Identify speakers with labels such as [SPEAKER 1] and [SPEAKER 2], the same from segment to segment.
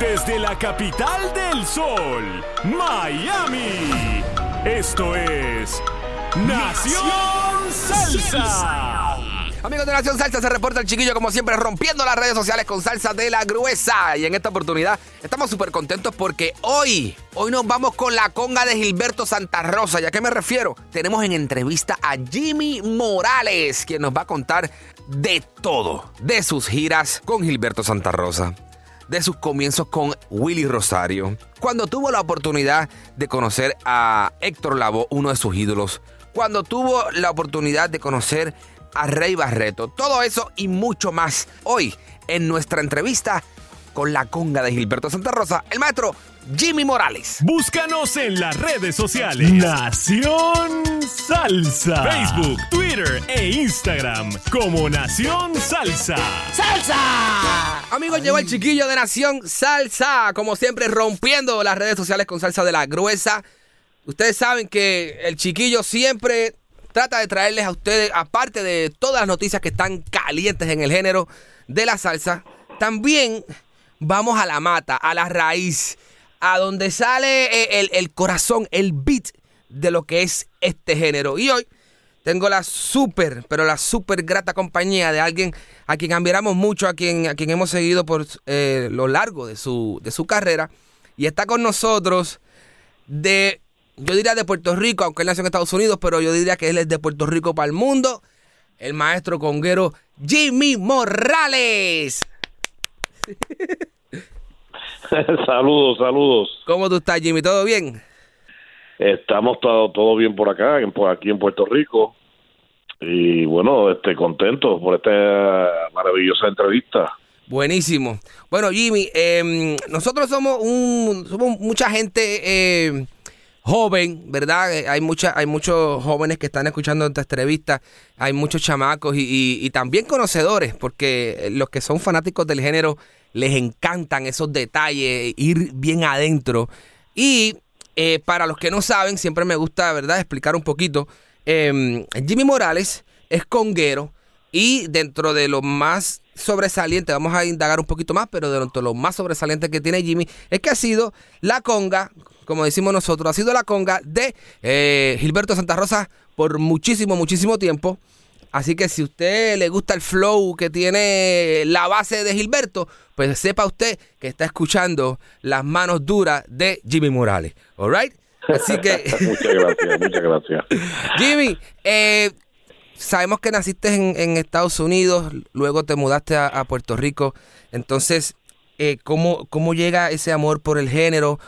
[SPEAKER 1] Desde la capital del sol, Miami. Esto es Nación Salsa.
[SPEAKER 2] Amigos de Nación Salsa, se reporta el chiquillo como siempre rompiendo las redes sociales con salsa de la gruesa. Y en esta oportunidad estamos súper contentos porque hoy, hoy nos vamos con la conga de Gilberto Santa Rosa. ¿Y a qué me refiero? Tenemos en entrevista a Jimmy Morales, quien nos va a contar de todo, de sus giras con Gilberto Santa Rosa, de sus comienzos con Willy Rosario, cuando tuvo la oportunidad de conocer a Héctor Lavoe, uno de sus ídolos, cuando tuvo la oportunidad de conocer a Rey Barreto, todo eso y mucho más hoy en nuestra entrevista con la conga de Gilberto Santa Rosa, el maestro Jimmy Morales.
[SPEAKER 1] Búscanos en las redes sociales. Nación Salsa. Facebook, Twitter e Instagram como Nación Salsa.
[SPEAKER 2] ¡Salsa! Amigos, llegó el chiquillo de Nación Salsa, como siempre rompiendo las redes sociales con salsa de la gruesa. Ustedes saben que el chiquillo siempre trata de traerles a ustedes, aparte de todas las noticias que están calientes en el género de la salsa, también vamos a la mata, a la raíz, a donde sale eh, el, el corazón, el beat de lo que es este género. Y hoy tengo la súper, pero la súper grata compañía de alguien a quien admiramos mucho, a quien, a quien hemos seguido por eh, lo largo de su, de su carrera. Y está con nosotros de, yo diría de Puerto Rico, aunque él nació en Estados Unidos, pero yo diría que él es de Puerto Rico para el mundo. El maestro conguero Jimmy Morales.
[SPEAKER 3] saludos, saludos.
[SPEAKER 2] ¿Cómo tú estás, Jimmy? ¿Todo bien?
[SPEAKER 3] Estamos todo, todo bien por acá, en- por aquí en Puerto Rico. Y bueno, este contento por esta maravillosa entrevista.
[SPEAKER 2] Buenísimo. Bueno, Jimmy, eh, nosotros somos un, somos mucha gente eh, joven, ¿verdad? Eh, Hay mucha, hay muchos jóvenes que están escuchando esta entrevista, hay muchos chamacos y, y- y también conocedores, porque los que son fanáticos del género les encantan esos detalles, ir bien adentro. Y eh, para los que no saben, siempre me gusta, ¿verdad?, explicar un poquito. Eh, Jimmy Morales es conguero y dentro de lo más sobresaliente, vamos a indagar un poquito más, pero dentro de lo más sobresaliente que tiene Jimmy es que ha sido la conga, como decimos nosotros, ha sido la conga de eh, Gilberto Santa Rosa por muchísimo, muchísimo tiempo. Así que si usted le gusta el flow que tiene la base de Gilberto, pues sepa usted que está escuchando las manos duras de Jimmy Morales. ¿All right? Así que,
[SPEAKER 3] muchas gracias, muchas gracias.
[SPEAKER 2] Jimmy, eh, sabemos que naciste en, en Estados Unidos, luego te mudaste a, a Puerto Rico. Entonces, eh, ¿cómo, ¿cómo llega ese amor por el género?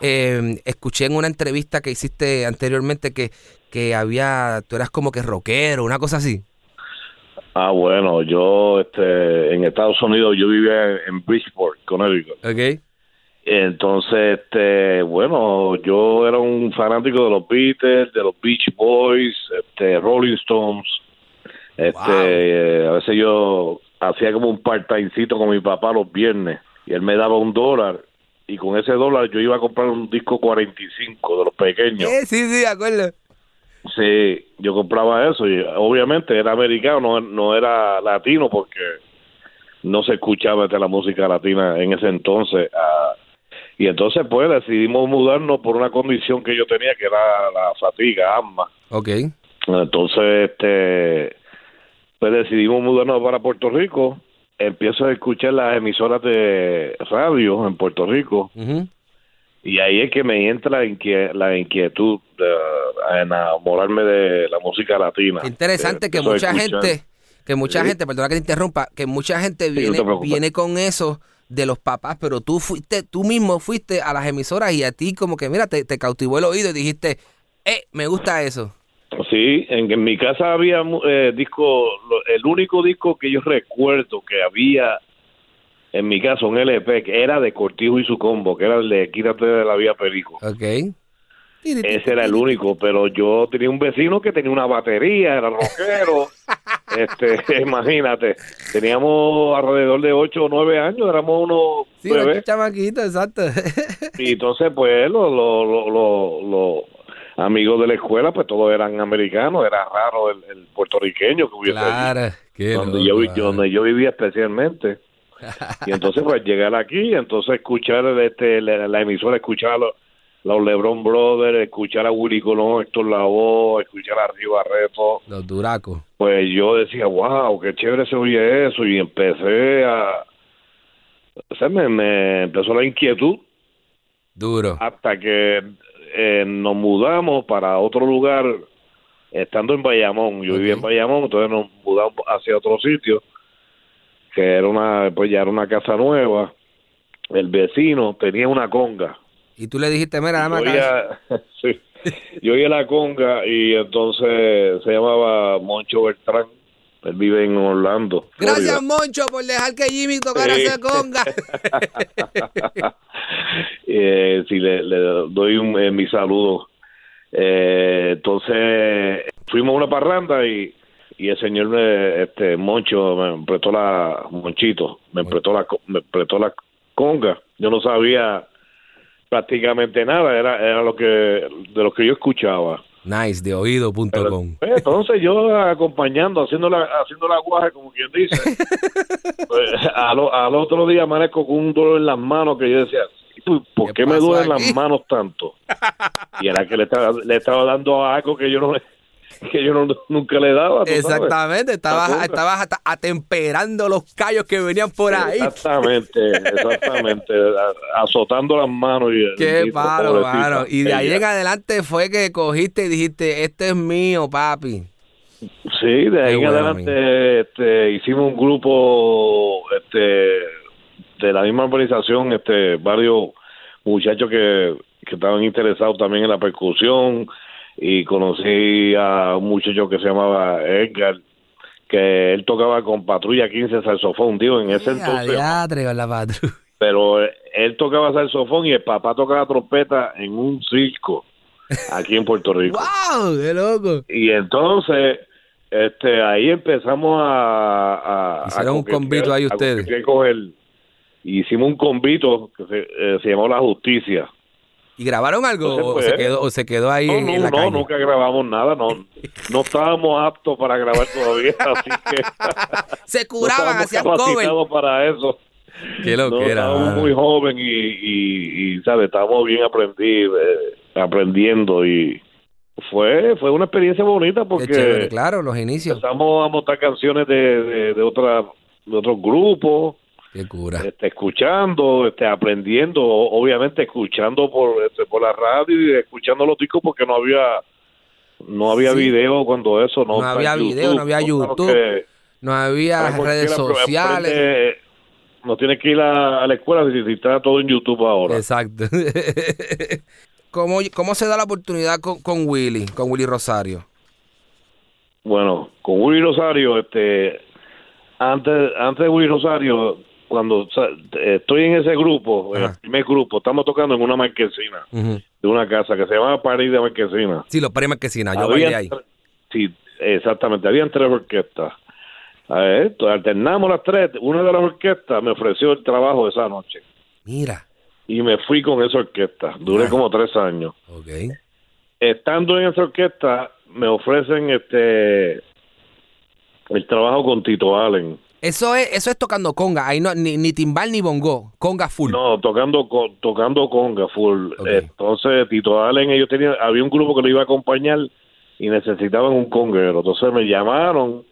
[SPEAKER 2] Eh, escuché en una entrevista que hiciste anteriormente que, que había, tú eras como que rockero, una cosa así.
[SPEAKER 3] Ah, bueno, yo este, en Estados Unidos yo vivía en Bridgeport, Connecticut.
[SPEAKER 2] Ok.
[SPEAKER 3] Entonces, este, bueno, yo era un fanático de los Beatles, de los Beach Boys, este, Rolling Stones. Este, eh, a veces yo hacía como un part-timecito con mi papá los viernes y él me daba un dólar y con ese dólar yo iba a comprar un disco 45 de los pequeños.
[SPEAKER 2] Eh, sí, sí, de acuerdo.
[SPEAKER 3] Sí, yo compraba eso y obviamente era americano, no, no era latino porque no se escuchaba la música latina en ese entonces. ah, y entonces pues decidimos mudarnos por una condición que yo tenía que era la fatiga, asma.
[SPEAKER 2] Ok.
[SPEAKER 3] Entonces, este, pues decidimos mudarnos para Puerto Rico. Empiezo a escuchar las emisoras de radio en Puerto Rico. Y ahí es que me entra la, inquie- la inquietud de, enamorarme de la música latina.
[SPEAKER 2] Interesante que
[SPEAKER 3] Empezó a
[SPEAKER 2] mucha gente, que mucha
[SPEAKER 3] Sí.
[SPEAKER 2] gente, perdona que te interrumpa, que mucha gente viene, viene con eso de los papás, pero tú fuiste, tú mismo fuiste a las emisoras y a ti como que, mira, te, te cautivó el oído y dijiste, eh, me gusta eso.
[SPEAKER 3] Sí, en, en mi casa había eh, disco, lo- el único disco que yo recuerdo que había en mi casa, un LP, que era de Cortijo y su combo, que era el de Quítate de la Vía Perico.
[SPEAKER 2] Ok.
[SPEAKER 3] Ese era el único, pero yo tenía un vecino que tenía una batería, era rockero. este, imagínate, teníamos alrededor de 8 o 9 años, éramos unos
[SPEAKER 2] Sí, chamaquitos, exacto.
[SPEAKER 3] Y entonces, pues, los los- los- los amigos de la escuela, pues todos eran americanos, era raro el, el puertorriqueño que hubiese
[SPEAKER 2] claro. Qué
[SPEAKER 3] donde, yo, donde yo vivía especialmente. Y entonces, pues, llegar aquí, entonces escuchar este, la, la emisora, escuchar a los, los LeBron Brothers, escuchar a Willy Colón, Héctor Lavoe, escuchar a Río Barreto,
[SPEAKER 2] Los duracos.
[SPEAKER 3] pues yo decía, wow, qué chévere se oye eso, y empecé a... O sea, me, me empezó la inquietud
[SPEAKER 2] Duro.
[SPEAKER 3] hasta que eh, nos mudamos para otro lugar, estando en Bayamón. Yo vivía en. Bayamón, entonces nos mudamos hacia otro sitio, que era una, pues ya era una casa nueva. El vecino tenía una conga.
[SPEAKER 2] Y tú le dijiste, mira, dame
[SPEAKER 3] Yo oía, sí, yo oía la conga y entonces se llamaba Moncho Beltrán. Él vive en Orlando.
[SPEAKER 2] Gracias. Moncho, por dejar que Jimmy tocara
[SPEAKER 3] Sí.
[SPEAKER 2] esa conga.
[SPEAKER 3] eh, si le, le doy un, eh, mi saludo. Eh, entonces fuimos a una parranda y, y el señor me, este Moncho me prestó la Monchito, me prestó la me prestó la conga. Yo no sabía prácticamente nada, era era lo que de lo que yo escuchaba.
[SPEAKER 2] Nice, de oído.com.
[SPEAKER 3] Pues, entonces yo acompañando, haciendo la, haciendo la guaje, como quien dice. Pues, al, al otro día amanezco con un dolor en las manos que yo decía, "¿Tú, ¿por
[SPEAKER 2] ¿Qué
[SPEAKER 3] qué, me duelen
[SPEAKER 2] aquí?
[SPEAKER 3] las manos tanto? Y era que le estaba, le estaba dando algo que yo no que yo no, nunca le daba.
[SPEAKER 2] Exactamente, estabas, estabas atemperando los callos que venían por ahí.
[SPEAKER 3] Exactamente, exactamente. Azotando las manos. Y,
[SPEAKER 2] Qué
[SPEAKER 3] y-
[SPEAKER 2] paro, mano. Y de ahí en adelante fue que cogiste y dijiste, este es mío, papi.
[SPEAKER 3] Sí, de ahí en adelante este, hicimos un grupo este, de la misma organización, este, varios muchachos que, que estaban interesados también en la percusión y conocí a un muchacho que se llamaba Edgar, que él tocaba con Patrulla 15 saxofón, digo, en ese entonces,
[SPEAKER 2] diatre con la patrulla.
[SPEAKER 3] pero él tocaba saxofón y el papá tocaba trompeta en un circo aquí en Puerto Rico.
[SPEAKER 2] ¡Wow! ¡Qué loco!
[SPEAKER 3] Y entonces, este, ahí empezamos a... a
[SPEAKER 2] Hicieron un convito ahí ustedes.
[SPEAKER 3] hicimos un convito que se, eh, se llamó La Justicia.
[SPEAKER 2] ¿Y grabaron algo
[SPEAKER 3] Entonces,
[SPEAKER 2] o,
[SPEAKER 3] pues,
[SPEAKER 2] se quedó, o se quedó ahí
[SPEAKER 3] No,
[SPEAKER 2] en,
[SPEAKER 3] no,
[SPEAKER 2] en la
[SPEAKER 3] no,
[SPEAKER 2] calle?
[SPEAKER 3] nunca grabamos nada, no, no estábamos aptos para grabar todavía, así que
[SPEAKER 2] Se
[SPEAKER 3] no
[SPEAKER 2] curaban, hacían cover.
[SPEAKER 3] para eso.
[SPEAKER 2] Qué
[SPEAKER 3] No,
[SPEAKER 2] loquera.
[SPEAKER 3] estábamos
[SPEAKER 2] mano.
[SPEAKER 3] muy joven y, y, y, ¿sabes? Estábamos bien aprendi, eh, aprendiendo y fue fue una experiencia bonita porque
[SPEAKER 2] chévere, claro, los inicios.
[SPEAKER 3] empezamos a montar canciones de, de, de, otra, de otros grupos,
[SPEAKER 2] Qué cura.
[SPEAKER 3] este, escuchando, este, aprendiendo, obviamente escuchando por, este, por la radio y escuchando los discos porque no había no había
[SPEAKER 2] Sí.
[SPEAKER 3] video cuando eso no,
[SPEAKER 2] No había
[SPEAKER 3] en
[SPEAKER 2] video, no había YouTube,
[SPEAKER 3] que-
[SPEAKER 2] No había redes sociales.
[SPEAKER 3] aprende- no tienes que ir a, a la escuela si si está todo en YouTube ahora.
[SPEAKER 2] Exacto. ¿Cómo, ¿Cómo se da la oportunidad con, con Willy, con Willy Rosario?
[SPEAKER 3] Bueno, con Willy Rosario, este, antes, antes de Willy Rosario, cuando o sea, estoy en ese grupo, en
[SPEAKER 2] Ajá.
[SPEAKER 3] el primer grupo, estamos tocando en una marquesina de una casa que se llama París de Marquesina.
[SPEAKER 2] Sí, los premios que yo bailé ahí.
[SPEAKER 3] Sí, exactamente, habían tres orquestas. A ver, esto, alternamos las tres. Una de las orquestas me ofreció el trabajo esa noche
[SPEAKER 2] Mira.
[SPEAKER 3] y me fui con esa orquesta. Duré como tres años.
[SPEAKER 2] Ok.
[SPEAKER 3] estando en esa orquesta me ofrecen este el trabajo con Tito Allen
[SPEAKER 2] Eso es, eso es tocando conga. Ahí no, ni, ni timbal ni bongo. Conga full.
[SPEAKER 3] no tocando co- tocando conga full entonces Tito Allen ellos tenían había un grupo que lo iba a acompañar y necesitaban un conguero entonces me llamaron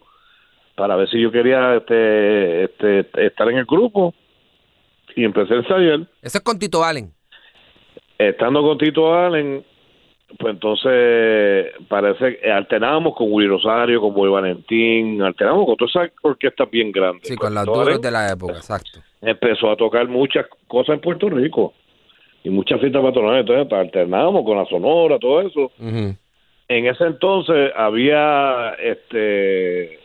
[SPEAKER 3] para ver si yo quería este este estar en el grupo y empecé a ensayar
[SPEAKER 2] Eso es con Tito Allen.
[SPEAKER 3] estando con Tito Allen, pues entonces parece que alternábamos con Willy Rosario, con Boy Valentín, alternábamos con todas esas orquestas bien grandes.
[SPEAKER 2] Sí,
[SPEAKER 3] Pues
[SPEAKER 2] con las
[SPEAKER 3] Allen
[SPEAKER 2] de la época, exacto.
[SPEAKER 3] empezó a tocar muchas cosas en Puerto Rico y muchas fiestas patronales, entonces pues, alternábamos con la Sonora, todo eso. En ese entonces había este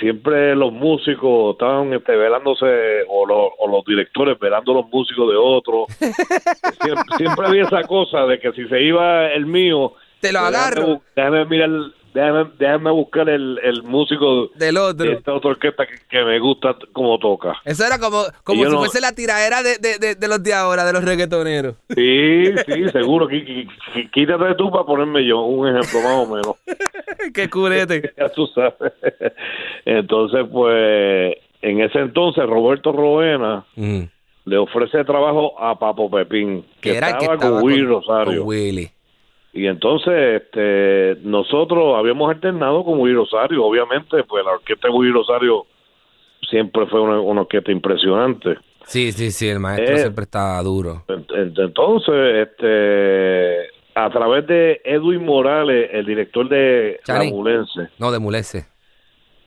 [SPEAKER 3] siempre los músicos estaban este, velándose o, los- o los directores velando los músicos de otros siempre, siempre había esa cosa de que si se iba el mío
[SPEAKER 2] Te lo
[SPEAKER 3] pues, déjame
[SPEAKER 2] agarro.
[SPEAKER 3] bu- déjame, mirar déjame, déjame buscar el, el músico
[SPEAKER 2] del
[SPEAKER 3] de esta otra orquesta que, que me gusta como toca
[SPEAKER 2] Eso era como, como
[SPEAKER 3] yo
[SPEAKER 2] si
[SPEAKER 3] no-
[SPEAKER 2] fuese la tiradera de, de, de, de los de ahora, de los reggaetoneros.
[SPEAKER 3] sí sí seguro Qui- qui- qui- quítate tú para ponerme yo un ejemplo más o menos
[SPEAKER 2] Qué curete.
[SPEAKER 3] ya tú sabes. Entonces, pues, en ese entonces, Roberto Roena le ofrece trabajo a Papo Pepín, que,
[SPEAKER 2] era el que
[SPEAKER 3] estaba, con Willy Rosario.
[SPEAKER 2] con Willy.
[SPEAKER 3] Y entonces, este, nosotros habíamos alternado con Willy Rosario. Obviamente, pues, la orquesta de Willy Rosario siempre fue una, una orquesta impresionante.
[SPEAKER 2] Sí, sí, sí, el maestro
[SPEAKER 3] Eh.
[SPEAKER 2] siempre estaba duro.
[SPEAKER 3] Ent- ent- Entonces, este, a través de Edwin Morales, el director de. La Mulense,
[SPEAKER 2] No, de Mulese.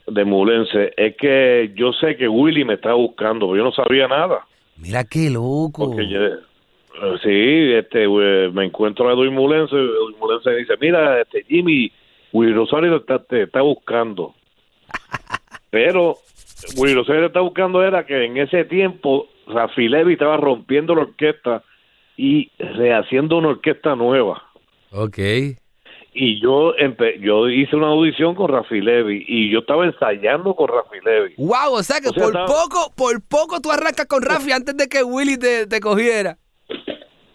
[SPEAKER 3] de Mulense es que yo sé que Willy me está buscando, pero yo no sabía nada.
[SPEAKER 2] Mira qué loco.
[SPEAKER 3] Porque yo, sí, este, me encuentro a Edwin Mulense, Edwin Mulense dice, mira, este Jimmy, Willy Rosario te está, te está buscando. Pero Willy Rosario está buscando era que en ese tiempo Rafi Levy estaba rompiendo la orquesta y rehaciendo una orquesta nueva.
[SPEAKER 2] Ok.
[SPEAKER 3] Y yo empe- yo hice una audición con Rafi Levy y yo estaba ensayando con Rafi Levy.
[SPEAKER 2] Wow, o sea que
[SPEAKER 3] O sea,
[SPEAKER 2] por
[SPEAKER 3] estaba-
[SPEAKER 2] poco, por poco tú arrancas con Rafi antes de que Willy te, te cogiera.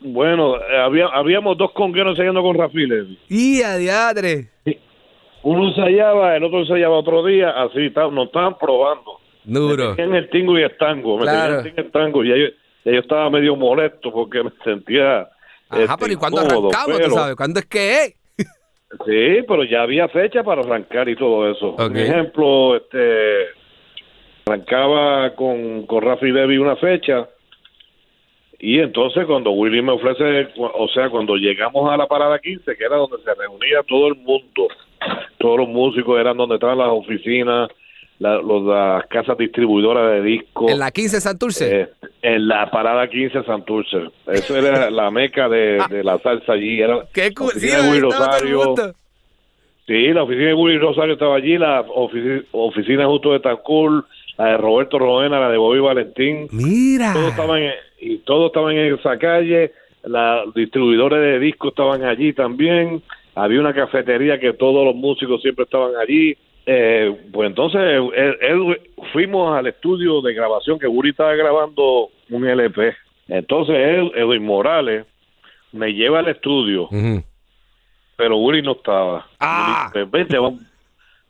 [SPEAKER 3] Bueno, había, habíamos dos congueros ensayando con Rafi Levy.
[SPEAKER 2] Y a diadre.
[SPEAKER 3] Uno ensayaba, el otro ensayaba otro día, así, nos estaban probando.
[SPEAKER 2] Duro.
[SPEAKER 3] En el tingo y el tango, me
[SPEAKER 2] Claro.
[SPEAKER 3] tenían en el tingo y el tango, y yo, estaba medio molesto porque me sentía.
[SPEAKER 2] Ajá,
[SPEAKER 3] este,
[SPEAKER 2] pero ¿y cuándo
[SPEAKER 3] incómodo,
[SPEAKER 2] arrancamos,
[SPEAKER 3] pero-
[SPEAKER 2] tú sabes? ¿Cuándo es que es?
[SPEAKER 3] Sí, pero ya había fecha para arrancar y todo eso. Por ejemplo, este arrancaba con, con Rafi Levy una fecha y entonces cuando Willy me ofrece, o sea, cuando llegamos a la parada 15, que era donde se reunía todo el mundo, todos los músicos eran donde estaban las oficinas, la- los, las casas distribuidoras de discos.
[SPEAKER 2] En la 15 Santurce.
[SPEAKER 3] Eh, en la parada 15 Santurce. Eso era la meca de, de la salsa allí. Era
[SPEAKER 2] Qué cu-
[SPEAKER 3] oficina de Willy Rosario. Sí, la oficina de Willy Rosario estaba allí, la ofici- oficina justo de Tancur, la de Roberto Roena, la de Bobby Valentín.
[SPEAKER 2] Mira.
[SPEAKER 3] Todos estaban en, y todos estaban en esa calle. Los distribuidores de discos estaban allí también. Había una cafetería que todos los músicos siempre estaban allí. Eh, pues entonces él- él- fuimos al estudio de grabación que Willy estaba grabando un LP. Entonces él, Edwin Morales me lleva al estudio pero Willy no estaba.
[SPEAKER 2] Ah.
[SPEAKER 3] Vente, vamos,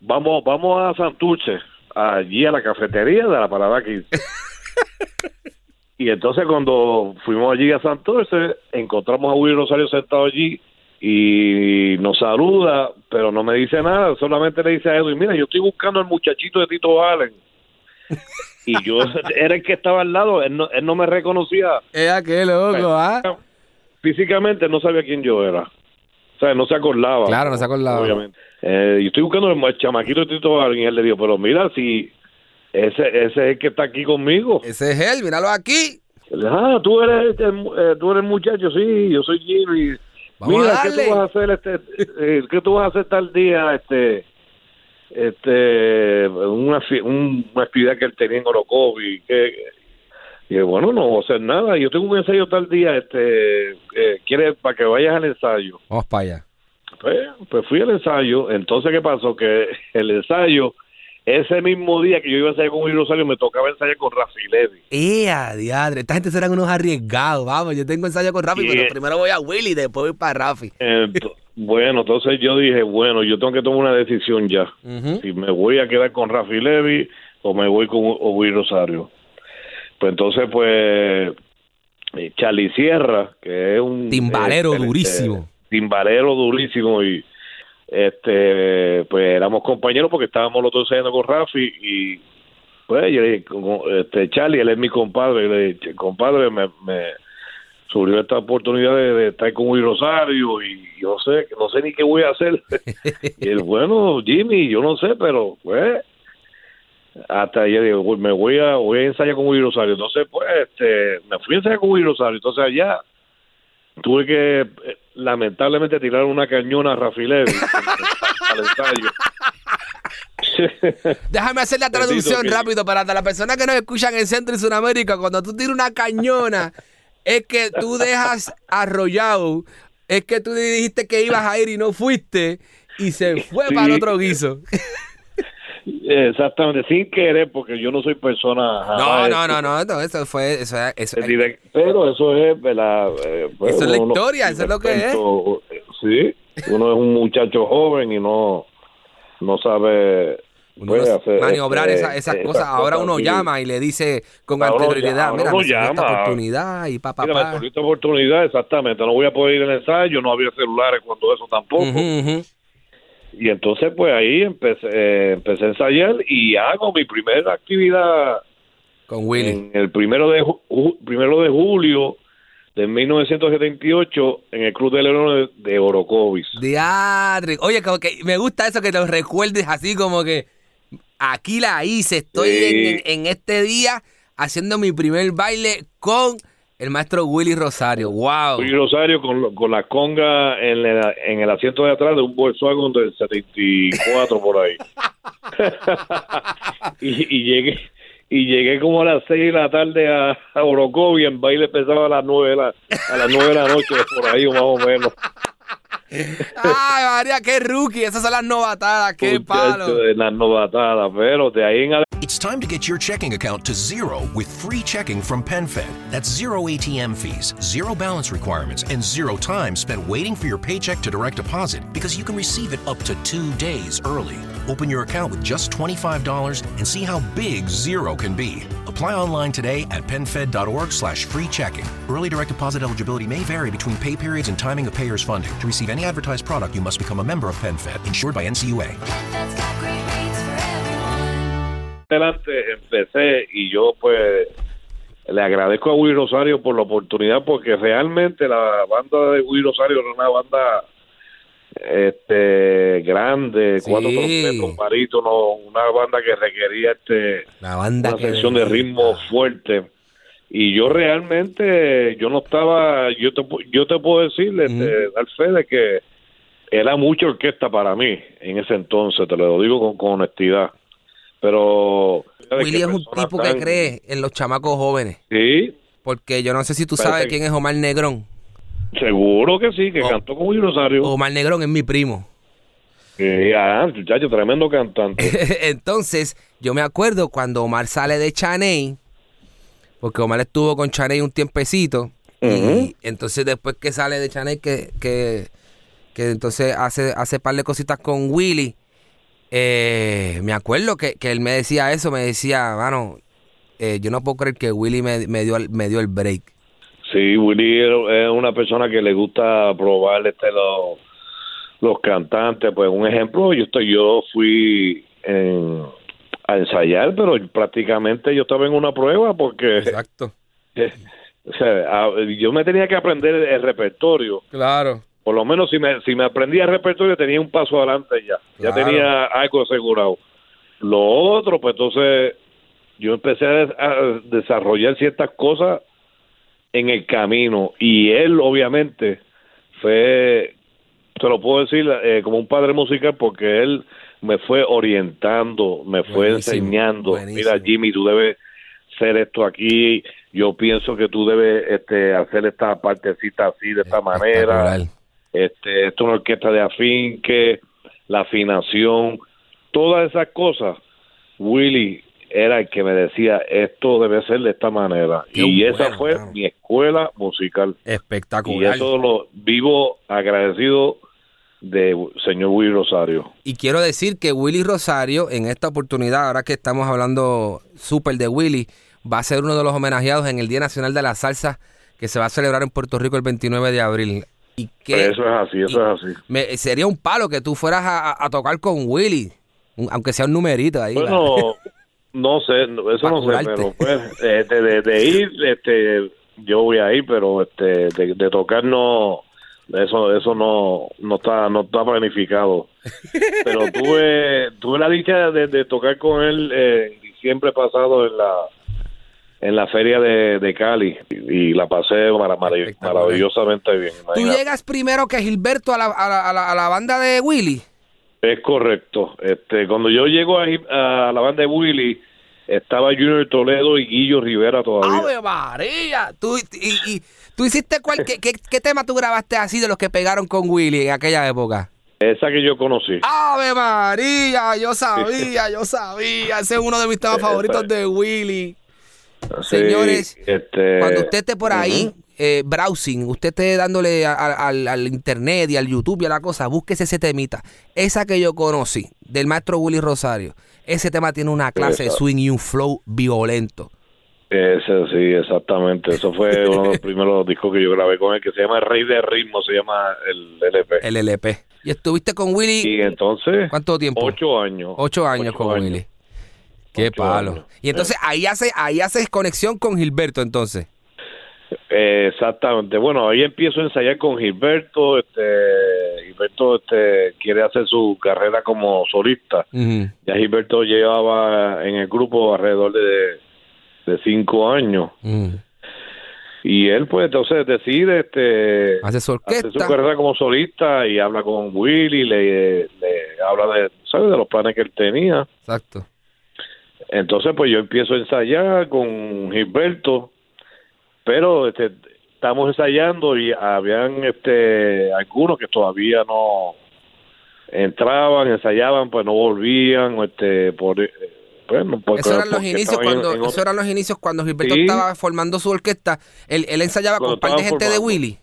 [SPEAKER 3] vamos, vamos a Santurce, allí a la cafetería de la parada 15. y entonces cuando fuimos allí a Santurce, encontramos a Willy Rosario sentado allí y nos saluda, pero no me dice nada, solamente le dice a Edwin, mira, yo estoy buscando al muchachito de Tito Allen. y yo era el que estaba al lado, él no, él no me reconocía
[SPEAKER 2] Ea, qué loco, ¿ah?
[SPEAKER 3] físicamente no sabía quién yo era. O sea, no se acordaba.
[SPEAKER 2] Claro, no se acordaba.
[SPEAKER 3] Obviamente. Eh, y estoy buscando el chamaquito de Tito Allen y él le dijo, pero mira, si ese, ese es el que está aquí conmigo.
[SPEAKER 2] Ese es él, míralo aquí.
[SPEAKER 3] Ah, tú eres, el, eh, tú eres muchacho, sí, yo soy Jimmy.
[SPEAKER 2] Vamos
[SPEAKER 3] mira, ¿qué tú vas a hacer este, eh, qué tú vas a hacer tal día, este, este, una, un- una actividad que él tenía en Orocovi, que, y bueno, no voy a hacer nada, yo tengo un ensayo tal día, este, eh, ¿quieres para que vayas al ensayo?
[SPEAKER 2] Vamos para allá.
[SPEAKER 3] Pues, pues fui al ensayo, entonces ¿qué pasó? Que el ensayo, ese mismo día que yo iba a ensayar con Willy Rosario, me tocaba ensayar con Rafi Levy.
[SPEAKER 2] Ea, diadre. Esta gente serán unos arriesgados. Vamos, yo tengo ensayo con Rafi,
[SPEAKER 3] Y,
[SPEAKER 2] pero primero voy a Willy, después voy para Rafi.
[SPEAKER 3] Bueno, entonces yo dije, bueno, yo tengo que tomar una decisión ya. Si me voy a quedar con Rafi Levy o me voy con o Willy Rosario. Pues entonces, pues, eh, Charlie Sierra, que es un...
[SPEAKER 2] Timbalero
[SPEAKER 3] eh,
[SPEAKER 2] durísimo.
[SPEAKER 3] eh, timbalero durísimo y este pues éramos compañeros porque estábamos los dos ensayando con Rafi y pues yo le dije, este Charlie él es mi compadre y le dije compadre me, me surgió esta oportunidad de, de estar con Willy Rosario y yo no sé, no sé ni qué voy a hacer. y él, bueno, Jimmy, yo no sé, pero pues hasta ayer digo, pues, me voy a voy a ensayar con Willy Rosario. Entonces, pues, este, me fui a ensayar con Willy Rosario. Entonces allá tuve que lamentablemente tirar una cañona a Rafi Levy al ensayo.
[SPEAKER 2] Déjame hacer la traducción rápido para las personas que nos escuchan en Centro y Sudamérica. Cuando tú tiras una cañona, es que tú dejas arrollado, es que tú dijiste que ibas a ir y no fuiste y se fue
[SPEAKER 3] Sí.
[SPEAKER 2] para el otro guiso.
[SPEAKER 3] Exactamente, sin querer, porque yo no soy persona.
[SPEAKER 2] No, no, no,
[SPEAKER 3] este,
[SPEAKER 2] no, no, eso fue, eso, eso-
[SPEAKER 3] direct- Pero eso es, ¿verdad? Eh, pues,
[SPEAKER 2] Eso es la historia, eso es lo que es.
[SPEAKER 3] respecto, eh, Sí, uno es un muchacho joven y no, no sabe
[SPEAKER 2] uno
[SPEAKER 3] puede
[SPEAKER 2] no-
[SPEAKER 3] hacer,
[SPEAKER 2] maniobrar
[SPEAKER 3] este,
[SPEAKER 2] esa- esas
[SPEAKER 3] esas
[SPEAKER 2] cosas. Ahora uno
[SPEAKER 3] sí.
[SPEAKER 2] llama y le dice con anterioridad,
[SPEAKER 3] llama,
[SPEAKER 2] mira,
[SPEAKER 3] uno
[SPEAKER 2] me surgió esta
[SPEAKER 3] llama.
[SPEAKER 2] oportunidad y pa, pa,
[SPEAKER 3] Mira,
[SPEAKER 2] pa.
[SPEAKER 3] me esta oportunidad, exactamente. No voy a poder ir al ensayo, no había celulares cuando eso tampoco.
[SPEAKER 2] Ujú, ujú.
[SPEAKER 3] Y entonces, pues ahí empecé, eh, empecé a ensayar y hago mi primera actividad
[SPEAKER 2] Con Willy.
[SPEAKER 3] en el primero de, ju- primero de julio de 1978 en el Club de Leones de, Orocovis.
[SPEAKER 2] Diadre. Oye, como que me gusta eso que lo recuerdes así como que aquí la hice, estoy
[SPEAKER 3] Sí.
[SPEAKER 2] en- en este día haciendo mi primer baile con el maestro Willy Rosario. Wow.
[SPEAKER 3] Fui Rosario con, con la conga en, la- en el asiento de atrás de un Volkswagen del 74 por ahí. y, y llegué y llegué como a las 6 de la tarde a, a Orocovi, en baile empezaba a las 9 de la, a las 9 de la noche, por ahí más o menos.
[SPEAKER 2] Ay, María, qué rookie. Esas son las novatadas, qué palo.
[SPEAKER 3] De las novatadas, pero de ahí en adelante
[SPEAKER 4] It's time to get your checking account to zero with free checking from PenFed. That's zero ATM fees, zero balance requirements, and zero time spent waiting for your paycheck to direct deposit because you can receive it up to two days early. Open your account with just $25 and see how big zero can be. Apply online today at penfed.org slash free checking. Early direct deposit eligibility may vary between pay periods and timing of payer's funding. To receive any advertised product, you must become a member of PenFed, insured by NCUA.
[SPEAKER 3] Adelante empecé y yo pues le agradezco a Willy Rosario por la oportunidad porque realmente la banda de Willy Rosario era una banda este grande,
[SPEAKER 2] Sí.
[SPEAKER 3] cuatro trompetos, barítono, una banda que requería este
[SPEAKER 2] La banda
[SPEAKER 3] una
[SPEAKER 2] que
[SPEAKER 3] sección de ritmo fuerte y yo realmente yo no estaba yo te yo te puedo decir este, dar fe de que era mucha orquesta para mí en ese entonces te lo digo con, con honestidad pero
[SPEAKER 2] Willy es un tipo que cree en los chamacos jóvenes.
[SPEAKER 3] sí
[SPEAKER 2] Porque yo no sé si tú
[SPEAKER 3] Parece
[SPEAKER 2] sabes quién es Omar Negrón.
[SPEAKER 3] seguro que sí que
[SPEAKER 2] Oh.
[SPEAKER 3] cantó con Willy Rosario
[SPEAKER 2] Omar Negrón es mi primo.
[SPEAKER 3] Sí, ah, muchacho tremendo cantante
[SPEAKER 2] Entonces, yo me acuerdo cuando Omar sale de Chaney, porque Omar estuvo con Chaney un tiempecito, y entonces después que sale de Chaney, que, que, que entonces hace, hace par de cositas con Willy, eh, me acuerdo que, que él me decía eso, me decía, mano, eh, yo no puedo creer que Willy me, me dio, el- me dio el break.
[SPEAKER 3] Sí, Willy es una persona que le gusta probar este los, los cantantes. Pues un ejemplo, yo estoy, yo fui en- a ensayar, pero prácticamente yo estaba en una prueba porque
[SPEAKER 2] Exacto.
[SPEAKER 3] o sea, yo me tenía que aprender el repertorio.
[SPEAKER 2] Claro.
[SPEAKER 3] Por lo menos si me, si me aprendía el repertorio tenía un paso adelante ya. Ya tenía algo asegurado. Lo otro, pues entonces yo empecé a, a desarrollar ciertas cosas en el camino y él obviamente fue, te lo puedo decir eh, como un padre musical porque él me fue orientando, me fue
[SPEAKER 2] Buenísimo,
[SPEAKER 3] enseñando,
[SPEAKER 2] buenísimo.
[SPEAKER 3] mira Jimmy, tú debes ser esto aquí, yo pienso que tú debes este, hacer esta partecita así, de esta manera, este, esto es una orquesta de afinque, la afinación, todas esas cosas, Willy era el que me decía, esto debe ser de esta manera.
[SPEAKER 2] Qué
[SPEAKER 3] y
[SPEAKER 2] bueno,
[SPEAKER 3] esa fue mi escuela musical. Y
[SPEAKER 2] Espectacular.
[SPEAKER 3] eso lo vivo agradecido de señor Willy Rosario.
[SPEAKER 2] Y quiero decir que Willy Rosario, en esta oportunidad, ahora que estamos hablando súper de Willy, va a ser uno de los homenajeados en el Día Nacional de la Salsa que se va a celebrar en Puerto Rico el 29 de abril. Y que
[SPEAKER 3] Pero eso es así, eso es así.
[SPEAKER 2] me- sería un palo que tú fueras a, a- a tocar con Willy, un- aunque sea un numerito ahí.
[SPEAKER 3] Bueno, no sé, eso no sé, pero pues, este, de, de ir, este, yo voy ahí, pero este, de, de tocar no, eso, eso no, no está, no está planificado. Pero tuve, tuve la dicha de, de tocar con él eh, en diciembre pasado en la, en la feria de, de Cali y, y la pasé marav- maravillosamente bien.
[SPEAKER 2] Tú
[SPEAKER 3] imagínate.
[SPEAKER 2] llegas primero que Gilberto a la, a la, a la- a la banda de Willy.
[SPEAKER 3] Es correcto. Este, cuando yo llego a, a la banda de Willy, estaba Junior Toledo y Guillo Rivera todavía.
[SPEAKER 2] ¡Ave María! ¿Tú, y, y- ¿tú hiciste cuál, qué, qué- qué tema tú grabaste así de los que pegaron con Willy en aquella época?
[SPEAKER 3] Esa que yo conocí.
[SPEAKER 2] ¡Ave María! Yo sabía, yo sabía. Ese es uno de mis temas favoritos de Willy.
[SPEAKER 3] Sí,
[SPEAKER 2] Señores,
[SPEAKER 3] este,
[SPEAKER 2] Cuando usted esté por ahí eh, browsing, usted esté dándole a- a- al, al internet y al YouTube y a la cosa, búsquese ese temita. Esa que yo conocí, del maestro Willy Rosario. Ese tema tiene una clase de swing y un flow violento.
[SPEAKER 3] Ese, sí, exactamente. Eso fue uno de los primeros discos que yo grabé con él, que se llama El Rey de Ritmo, se llama el LP.
[SPEAKER 2] El LP. ¿Y estuviste con Willy
[SPEAKER 3] Y entonces,
[SPEAKER 2] cuánto tiempo?
[SPEAKER 3] ocho años.
[SPEAKER 2] Ocho años
[SPEAKER 3] Ocho
[SPEAKER 2] con
[SPEAKER 3] años.
[SPEAKER 2] Willy. Qué
[SPEAKER 3] Ocho
[SPEAKER 2] palo.
[SPEAKER 3] años.
[SPEAKER 2] Y entonces ahí hace, ahí haces conexión con Gilberto entonces.
[SPEAKER 3] Eh, exactamente. Bueno, ahí empiezo a ensayar con Gilberto. Este, Gilberto este, quiere hacer su carrera como solista. Ya Gilberto llevaba en el grupo alrededor de, de cinco años.
[SPEAKER 2] Ujú.
[SPEAKER 3] Y él, pues, entonces decide este,
[SPEAKER 2] Hace su
[SPEAKER 3] hacer su carrera como solista y habla con Willy, le, le habla de, ¿sabes? de los planes que él tenía.
[SPEAKER 2] Exacto.
[SPEAKER 3] Entonces, pues yo empiezo a ensayar con Gilberto, pero este, estamos ensayando y habían este, algunos que todavía no entraban, ensayaban, pues no volvían, este, por, porque,
[SPEAKER 2] Esos eran los inicios
[SPEAKER 3] en-
[SPEAKER 2] cuando,
[SPEAKER 3] en
[SPEAKER 2] esos
[SPEAKER 3] otro-
[SPEAKER 2] eran los inicios cuando Gilberto
[SPEAKER 3] Sí.
[SPEAKER 2] estaba formando su orquesta. Él, él ensayaba con
[SPEAKER 3] Cuando
[SPEAKER 2] un par de gente de. Willy.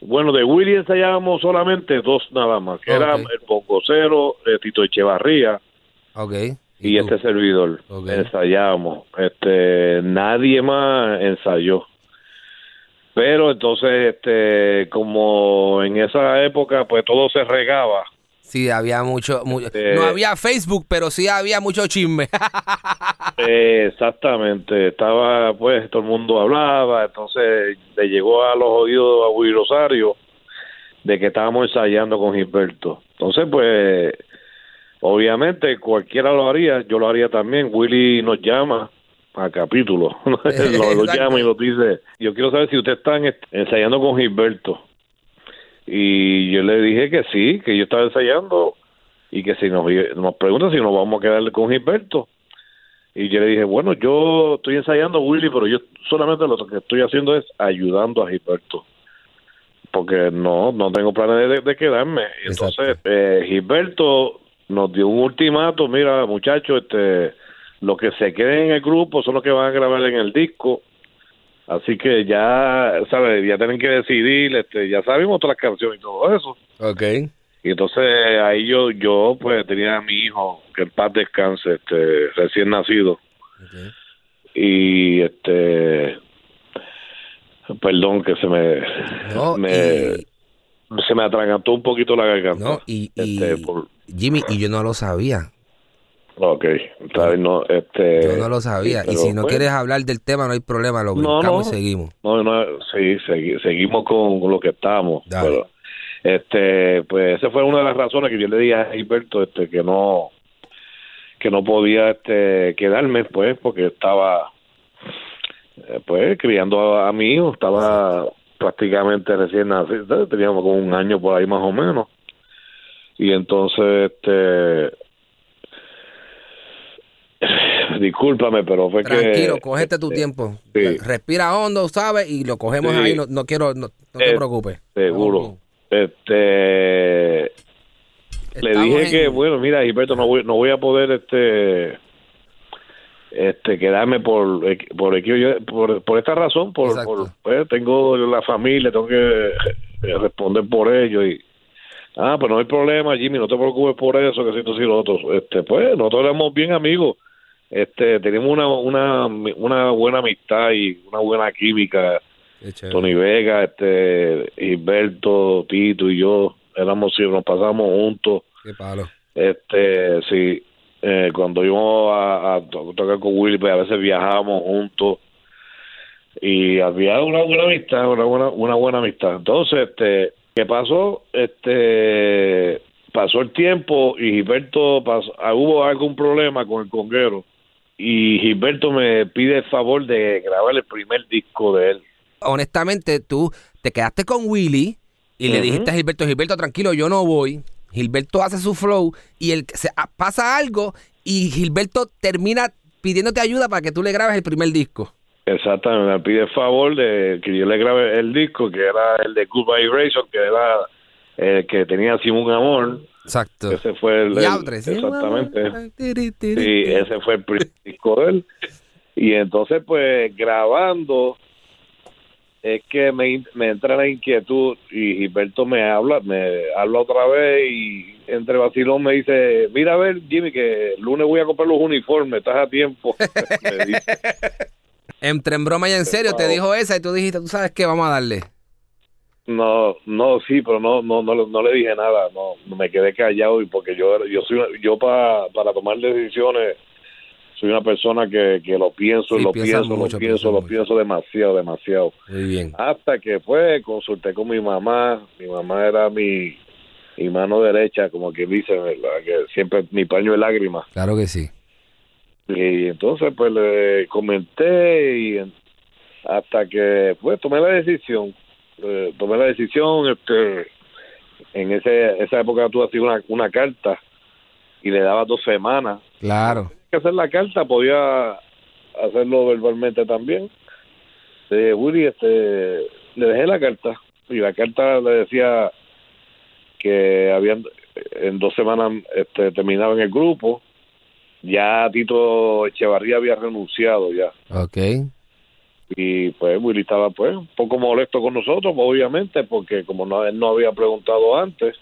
[SPEAKER 3] Bueno, de Willy ensayábamos solamente dos nada más, que era
[SPEAKER 2] Ok.
[SPEAKER 3] el Pococero, eh, Tito Echevarría
[SPEAKER 2] Ok.
[SPEAKER 3] y, este servidor. Ensayábamos. Este, nadie más ensayó. Pero entonces, este, como en esa época, pues todo se regaba.
[SPEAKER 2] Sí, había mucho, mu-
[SPEAKER 3] Eh.
[SPEAKER 2] no había Facebook, pero sí había mucho chisme.
[SPEAKER 3] Exactamente. Estaba, pues, todo el mundo hablaba. Entonces, le llegó a los oídos a Willy Rosario de que estábamos ensayando con Gilberto. Entonces, pues, obviamente cualquiera lo haría. Yo lo haría también. Willy nos llama a capítulo. lo, lo llama y nos dice, yo quiero saber si ustedes están est- ensayando con Gilberto. Y yo le dije que sí, que yo estaba ensayando y que si nos, nos preguntan si nos vamos a quedar con Gilberto. Y yo le dije, bueno, yo estoy ensayando Willy, pero yo solamente lo que estoy haciendo es ayudando a Gilberto. Porque no, no tengo planes de, de quedarme.
[SPEAKER 2] Exacto.
[SPEAKER 3] Entonces, eh, Gilberto nos dio un ultimato, mira, muchachos, este, los que se queden en el grupo son los que van a grabar en el disco. Así que ya, ¿sabes? Ya tienen que decidir, este, ya sabemos todas las canciones y todo eso.
[SPEAKER 2] ok.
[SPEAKER 3] Y entonces ahí yo, yo pues tenía a mi hijo, que el paz descanse, este, recién nacido. Y este, perdón que se me,
[SPEAKER 2] No,
[SPEAKER 3] me
[SPEAKER 2] y,
[SPEAKER 3] se me atragantó un poquito la garganta.
[SPEAKER 2] no, y, y-
[SPEAKER 3] Este, por-
[SPEAKER 2] Jimmy, y yo no lo sabía.
[SPEAKER 3] Ok, no, este.
[SPEAKER 2] Yo no lo sabía. y si no
[SPEAKER 3] pues,
[SPEAKER 2] quieres hablar del tema, no hay problema. Lo
[SPEAKER 3] No,
[SPEAKER 2] brincamos
[SPEAKER 3] no.
[SPEAKER 2] y seguimos.
[SPEAKER 3] No, no, sí, segui- seguimos con, lo que estamos.
[SPEAKER 2] Dale.
[SPEAKER 3] Pero, este, pues esa fue una de las razones que yo le dije a Gilberto, este, que no, que no podía, este, quedarme, pues, porque estaba, eh, pues, criando a, a mi hijo, estaba prácticamente recién nacido, teníamos como un año por ahí más o menos, y entonces, este, discúlpame, pero fue que
[SPEAKER 2] Tranquilo, cógete tu
[SPEAKER 3] este,
[SPEAKER 2] tiempo.
[SPEAKER 3] sí.
[SPEAKER 2] Respira hondo, ¿sabes? Y lo cogemos
[SPEAKER 3] Sí.
[SPEAKER 2] ahí. No, no quiero, no, no te
[SPEAKER 3] Eh,
[SPEAKER 2] preocupes.
[SPEAKER 3] Seguro. Este le dije
[SPEAKER 2] en-
[SPEAKER 3] que bueno, mira, Gilberto, no voy no voy a poder este este quedarme por por aquí- yo- por, por esta razón, por, por pues, tengo la familia, tengo que eh, responder por ello y ah, pues no hay problema, Jimmy, no te preocupes por eso, que siento si lo otro, este pues nosotros éramos bien amigos. Este, tenemos una, una, una buena amistad y una buena química. Tony Vega, este, Gilberto, Tito y yo éramos sí, nos pasamos juntos.
[SPEAKER 2] Qué palo.
[SPEAKER 3] Este, sí, eh, cuando íbamos a, a to- tocar con Willy, pues a veces viajábamos juntos. y había una buena amistad, una buena, una buena amistad. Entonces, este, ¿qué pasó? Este, pasó el tiempo y Gilberto pasó, hubo algún problema con el conguero y Gilberto me pide el favor de grabar el primer disco de él.
[SPEAKER 2] Honestamente, tú te quedaste con Willy y le dijiste a Gilberto, Gilberto, tranquilo, yo no voy. Gilberto hace su flow y el, se, ah, pasa algo y Gilberto termina pidiéndote ayuda para que tú le grabes el primer disco.
[SPEAKER 3] Exactamente, me pide el favor de que yo le grabe el disco que era el de Goodbye Razor, que era el que tenía así un amor.
[SPEAKER 2] Exacto.
[SPEAKER 3] Ese fue el, el- exactamente. Sí, ese fue el primer disco de él. Y entonces, pues, grabando, es que me, me entra la inquietud y Gilberto me habla, me habla otra vez y entre vacilón me dice, mira a ver, Jimmy, que el lunes voy a comprar los uniformes, estás a tiempo. Me dice.
[SPEAKER 2] Entre en broma y en serio te dijo esa y tú dijiste, tú sabes qué, vamos a darle.
[SPEAKER 3] No, no, sí, pero no, no, no, le- no le dije nada, no, me quedé callado y porque yo, yo soy, yo para, para tomar decisiones soy una persona que, que lo pienso,
[SPEAKER 2] Sí,
[SPEAKER 3] lo pienso,
[SPEAKER 2] mucho,
[SPEAKER 3] lo pienso, lo
[SPEAKER 2] mucho.
[SPEAKER 3] pienso demasiado, demasiado.
[SPEAKER 2] Muy bien.
[SPEAKER 3] Hasta que fue, consulté con mi mamá, mi mamá era mi, mi mano derecha, como que dice, ¿verdad? que siempre mi paño de lágrimas.
[SPEAKER 2] Claro que sí.
[SPEAKER 3] Y entonces pues le comenté y hasta que pues tomé la decisión, eh, tomé la decisión, este, en ese, esa época tú hacías una, una carta y le daba dos semanas.
[SPEAKER 2] Claro.
[SPEAKER 3] Que hacer la carta podía hacerlo verbalmente también. De Willy, este, le dejé la carta y la carta le decía que habían en dos semanas este, terminaba en el grupo ya Tito Echevarría había renunciado ya
[SPEAKER 2] Ok.
[SPEAKER 3] Y pues Willy estaba pues un poco molesto con nosotros obviamente porque como no, él no había preguntado antes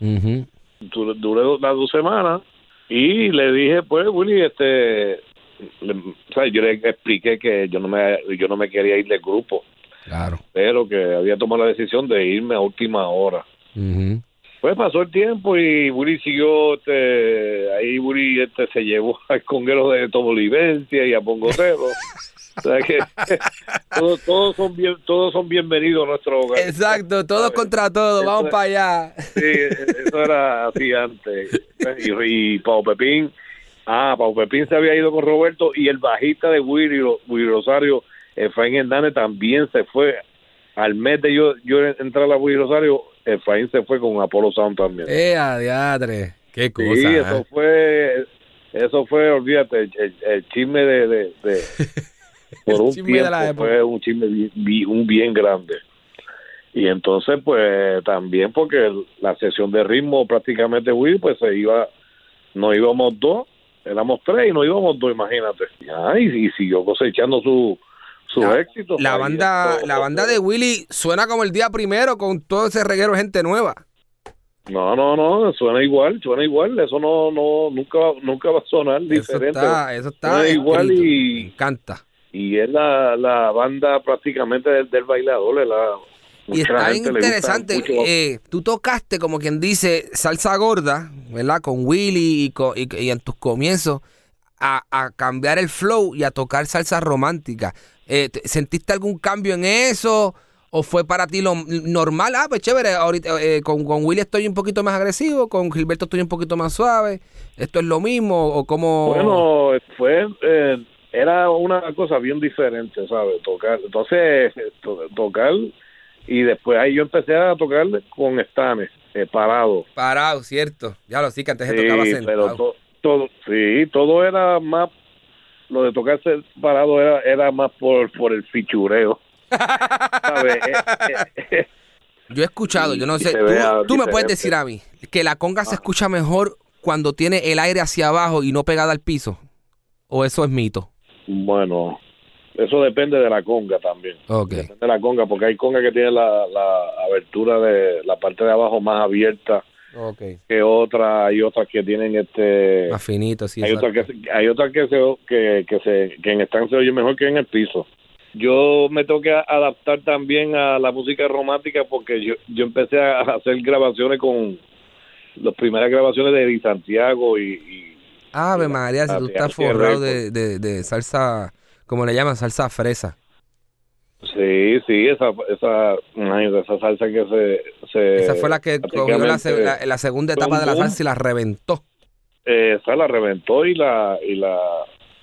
[SPEAKER 3] du- duré las dos semanas y le dije pues Willy este le- o sea, yo le expliqué que yo no me yo no me quería ir del grupo
[SPEAKER 2] Claro.
[SPEAKER 3] pero que había tomado la decisión de irme a última hora. Pues pasó el tiempo y Willy siguió, este, ahí Willy este, se llevó al conguero de Tomolivencia y a Pongotero. o sea que todos, todos son bien, todos son bienvenidos a nuestro hogar.
[SPEAKER 2] Exacto, todos contra todos, vamos para allá.
[SPEAKER 3] Sí, eso era así antes. Y, y Pau Pepín, ah, Pau Pepín se había ido con Roberto y el bajista de Willy, Willy Rosario, Efraín Hernández, también se fue. Al mes de yo, yo entrar a Willy Rosario, Efraín se fue con Apolo Sound también.
[SPEAKER 2] Eh, adiatre. Qué cosa.
[SPEAKER 3] Sí,
[SPEAKER 2] ¿eh?
[SPEAKER 3] eso fue, eso fue, olvídate, el, el- el chisme de, de, de- por un
[SPEAKER 2] de
[SPEAKER 3] tiempo
[SPEAKER 2] la
[SPEAKER 3] fue un chisme bi- bi- un bien grande. Y entonces, pues, también porque la sesión de ritmo prácticamente, Will, pues se iba, nos íbamos dos, éramos tres y nos íbamos dos, imagínate. Ay, y siguió cosechando su, su
[SPEAKER 2] La-
[SPEAKER 3] éxito.
[SPEAKER 2] La banda, la banda de Willy suena como el día primero con todo ese reguero de gente nueva.
[SPEAKER 3] No, no, no, suena igual, suena igual, eso no, no, nunca, va- nunca va a sonar
[SPEAKER 2] Eso
[SPEAKER 3] diferente.
[SPEAKER 2] está, eso está
[SPEAKER 3] Suena igual y-
[SPEAKER 2] Me encanta.
[SPEAKER 3] Y es la, la banda prácticamente del, del bailador. es La,
[SPEAKER 2] Y está bien interesante. eh, tú tocaste, como quien dice, salsa gorda, ¿verdad? Con Willy y, co- y- y en tus comienzos, a, a cambiar el flow y a tocar salsa romántica. Eh, te- ¿Sentiste algún cambio en eso? ¿O fue para ti lo normal? Ah, pues chévere, ahorita eh, con, con Willy estoy un poquito más agresivo, con Gilberto estoy un poquito más suave. ¿Esto es lo mismo? ¿O como
[SPEAKER 3] Bueno, fue eh, era una cosa bien diferente, ¿sabes? Tocar, entonces to- tocar y después ahí yo empecé a tocar con estanes eh, parado.
[SPEAKER 2] parado, cierto? Ya lo sí, que antes se
[SPEAKER 3] Sí,
[SPEAKER 2] tocaba
[SPEAKER 3] pero
[SPEAKER 2] sentado.
[SPEAKER 3] to- todo, sí, todo era más lo de tocarse parado era era más por por el fichureo. ¿Sabes? Eh, eh,
[SPEAKER 2] Yo he escuchado, yo no sé, tú, tú me puedes decir a mí que la conga se escucha mejor cuando tiene el aire hacia abajo y no pegada al piso. ¿O eso es mito?
[SPEAKER 3] Bueno, eso depende de la conga también.
[SPEAKER 2] Ok.
[SPEAKER 3] Depende de la conga, porque hay conga que tiene la, la abertura de la parte de abajo más abierta
[SPEAKER 2] Ok.
[SPEAKER 3] que otra, hay otras que tienen este
[SPEAKER 2] Más finito, sí.
[SPEAKER 3] hay otras que hay otras que se que, que se que en stand se oye mejor que en el piso. Yo me tengo que adaptar también a la música romántica porque yo yo empecé a hacer grabaciones con las primeras grabaciones de Eddie Santiago y, y
[SPEAKER 2] Ave María, si tú estás forrado de, de, de salsa, como le llaman, salsa fresa.
[SPEAKER 3] Sí, sí, esa, esa, esa salsa que se... se
[SPEAKER 2] Esa fue la que cogió la, segunda etapa de la salsa y la reventó.
[SPEAKER 3] eh, esa la reventó y la y la,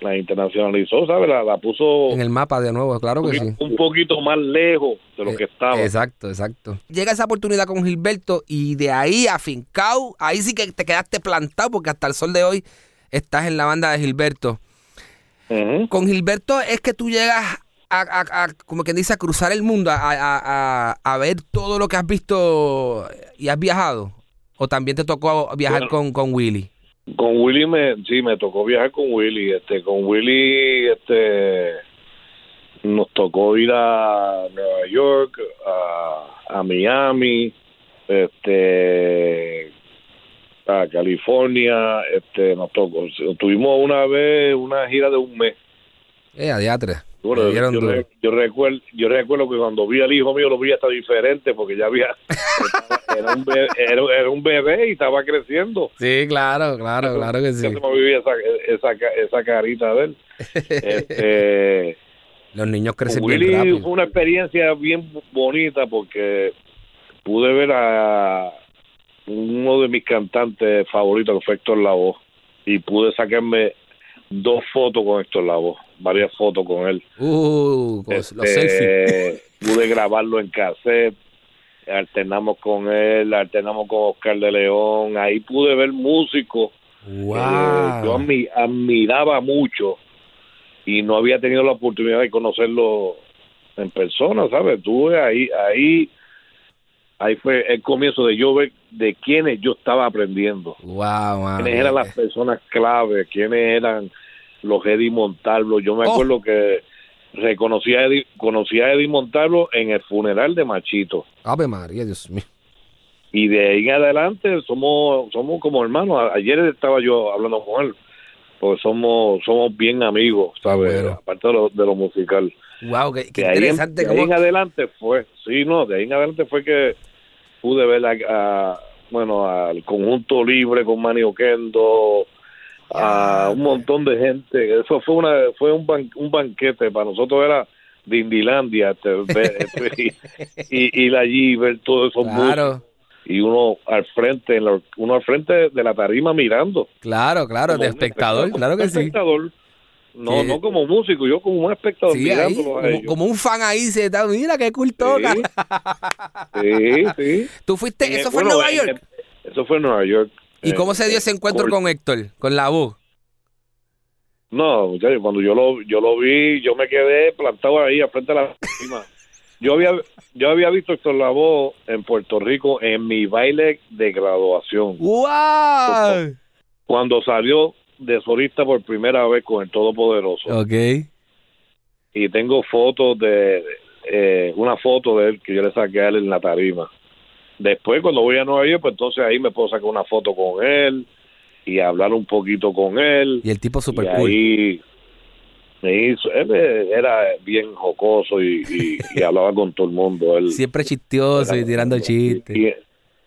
[SPEAKER 3] la internacionalizó, ¿sabes? La, la puso
[SPEAKER 2] En el mapa de nuevo, claro que
[SPEAKER 3] un,
[SPEAKER 2] sí.
[SPEAKER 3] un poquito más lejos de lo que estaba.
[SPEAKER 2] Exacto, exacto. Llega esa oportunidad con Gilberto y de ahí a Fincao, ahí sí que te quedaste plantado porque hasta el sol de hoy estás en la banda de Gilberto. Con Gilberto es que tú llegas a, a- a, como quien dice, a cruzar el mundo, a, a- a- a ver todo lo que has visto y has viajado. O también te tocó viajar
[SPEAKER 3] Bueno.
[SPEAKER 2] con, con Willy.
[SPEAKER 3] Con Willy me, sí, me tocó viajar con Willy, este, con Willy, este, nos tocó ir a Nueva York, a, a Miami, este, a California, este, nos tocó, tuvimos una vez una gira de un mes.
[SPEAKER 2] Eh, adiatre.
[SPEAKER 3] Bueno, yo, recuerdo, yo recuerdo que cuando vi al hijo mío lo vi hasta diferente porque ya había era un bebé, era, era un bebé y estaba creciendo.
[SPEAKER 2] Sí, claro, claro, claro que sí.
[SPEAKER 3] Yo vivía esa, esa, esa carita de él. Este,
[SPEAKER 2] Los niños crecen bien
[SPEAKER 3] Willy
[SPEAKER 2] rápido.
[SPEAKER 3] fue una experiencia bien bonita porque pude ver a uno de mis cantantes favoritos que fue Héctor Lavoe y pude sacarme dos fotos con Héctor Lavoe, varias fotos con él.
[SPEAKER 2] Uh, los
[SPEAKER 3] Este,
[SPEAKER 2] selfies.
[SPEAKER 3] Pude grabarlo en cassette, alternamos con él, alternamos con Oscar de León, ahí pude ver músicos que yo
[SPEAKER 2] Wow.
[SPEAKER 3] admi- admiraba mucho y no había tenido la oportunidad de conocerlo en persona, ¿sabes? Tuve ahí, ahí, ahí fue el comienzo de yo ver de quiénes yo estaba aprendiendo
[SPEAKER 2] Wow,
[SPEAKER 3] quiénes eran las personas clave, quiénes eran los Eddie Montalvo. Yo me
[SPEAKER 2] Oh.
[SPEAKER 3] acuerdo que reconocí a Eddie, conocí a Eddie Montalvo en el funeral de Machito.
[SPEAKER 2] Ave María, Dios mío.
[SPEAKER 3] Y de ahí en adelante somos somos como hermanos. Ayer estaba yo hablando con él, porque somos somos bien amigos, ¿sabes?
[SPEAKER 2] Bueno.
[SPEAKER 3] Aparte de lo, de lo musical.
[SPEAKER 2] Wow, qué, qué
[SPEAKER 3] de ahí, en,
[SPEAKER 2] interesante.
[SPEAKER 3] de ahí en adelante fue, sí, no, de ahí en adelante fue que pude ver a, a- bueno, al conjunto libre con Manny Oquendo, a un montón de gente. Eso fue una fue un, ban- un banquete para nosotros era de Indilandia este, este, y, y ir allí y ver todos esos y uno al frente en la- uno al frente de la tarima mirando
[SPEAKER 2] claro, claro, de espectador, claro que sí.
[SPEAKER 3] espectador. No, no como músico, yo como un espectador
[SPEAKER 2] Sí, ahí,
[SPEAKER 3] a
[SPEAKER 2] como,
[SPEAKER 3] ellos.
[SPEAKER 2] como un fan ahí se mira qué cool toca.
[SPEAKER 3] Sí, sí.
[SPEAKER 2] Tú fuiste,
[SPEAKER 3] En el-
[SPEAKER 2] eso fue en
[SPEAKER 3] bueno,
[SPEAKER 2] Nueva
[SPEAKER 3] en
[SPEAKER 2] York.
[SPEAKER 3] el- eso fue en Nueva York.
[SPEAKER 2] ¿Y
[SPEAKER 3] Eh,
[SPEAKER 2] cómo se dio ese encuentro con Héctor, con la voz?
[SPEAKER 3] No, muchachos, cuando yo lo, yo lo vi, yo me quedé plantado ahí al frente de la tarima. Yo había, yo había visto a Héctor Lavoe en Puerto Rico en mi baile de graduación.
[SPEAKER 2] ¡Wow!
[SPEAKER 3] Cuando salió de solista por primera vez con el Todopoderoso.
[SPEAKER 2] Ok.
[SPEAKER 3] Y tengo fotos de, eh, una foto de él que yo le saqué a él en la tarima. Después, cuando voy a Nueva York, pues entonces ahí me puedo sacar una foto con él y hablar un poquito con él.
[SPEAKER 2] Y el tipo super
[SPEAKER 3] y
[SPEAKER 2] cool.
[SPEAKER 3] ahí me hizo, él eh, era bien jocoso y, y- y hablaba con todo el mundo. Él,
[SPEAKER 2] Siempre chistioso y tirando chistes.
[SPEAKER 3] Y,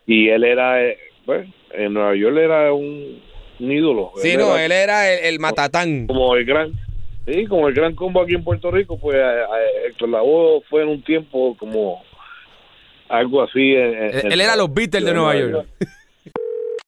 [SPEAKER 3] y él era, eh, pues, en Nueva York era un, un ídolo.
[SPEAKER 2] Sí, no,
[SPEAKER 3] era
[SPEAKER 2] él era el, el matatán.
[SPEAKER 3] como el gran, sí, como el gran combo aquí en Puerto Rico, pues Héctor Lavoe fue en un tiempo como algo así. en- en-
[SPEAKER 2] Él, él era los Beatles de Nueva York.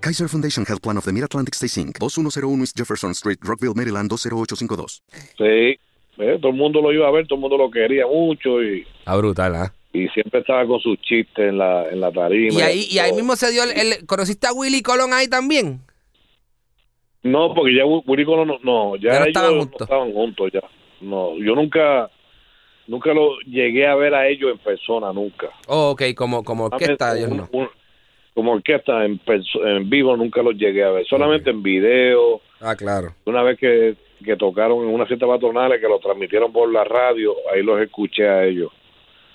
[SPEAKER 5] Kaiser Foundation Health Plan of the Mid-Atlantic Stay Inc. 2101 East Jefferson Street, Rockville, Maryland 20852.
[SPEAKER 3] Sí, eh, todo el mundo lo iba a ver, todo el mundo lo quería mucho y
[SPEAKER 2] Ah, brutal, ¿ah?
[SPEAKER 3] y siempre estaba con sus chistes en la, en la tarima.
[SPEAKER 2] Y ahí, y ahí mismo se dio el, el- ¿Conociste a Willy Colón ahí también?
[SPEAKER 3] No, porque ya Wi- Willy Colón no, no, ya,
[SPEAKER 2] Ya no
[SPEAKER 3] ellos
[SPEAKER 2] estaban
[SPEAKER 3] no
[SPEAKER 2] juntos.
[SPEAKER 3] estaban juntos ya. No, yo nunca, nunca lo llegué a ver a ellos en persona, nunca.
[SPEAKER 2] Oh, ok, como, como orquesta, ellos no.
[SPEAKER 3] un- como orquesta en, en vivo nunca los llegué a ver, solamente en video.
[SPEAKER 2] Ah, claro.
[SPEAKER 3] Una vez que, que tocaron en una fiesta patronal que lo transmitieron por la radio, ahí los escuché a ellos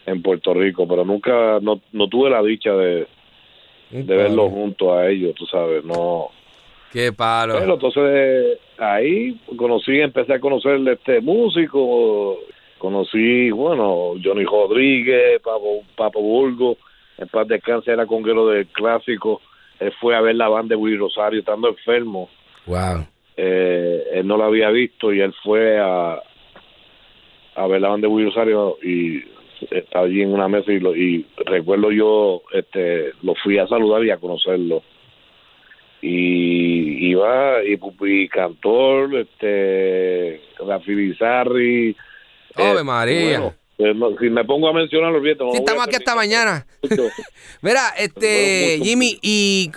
[SPEAKER 3] en Puerto Rico, pero nunca, no, no tuve la dicha de, de verlos juntos a ellos, tú sabes, no.
[SPEAKER 2] Qué palo.
[SPEAKER 3] Pero entonces ahí conocí, empecé a conocer este músico, conocí, bueno, Johnny Rodríguez, Papo, Papo Burgo, en paz descanse era conguero del clásico, él fue a ver la banda de Willy Rosario estando enfermo,
[SPEAKER 2] Wow.
[SPEAKER 3] eh, él no la había visto y él fue a, a ver la banda de Willy Rosario y estaba allí en una mesa y, lo, y recuerdo yo, este, lo fui a saludar y a conocerlo y iba y, y cantor este Rafi Bizarri
[SPEAKER 2] Ave
[SPEAKER 3] eh,
[SPEAKER 2] María.
[SPEAKER 3] bueno, eh, no, si me pongo a mencionar los no
[SPEAKER 2] Sí, estamos aquí hasta mañana. Mira, este, Jimmy, y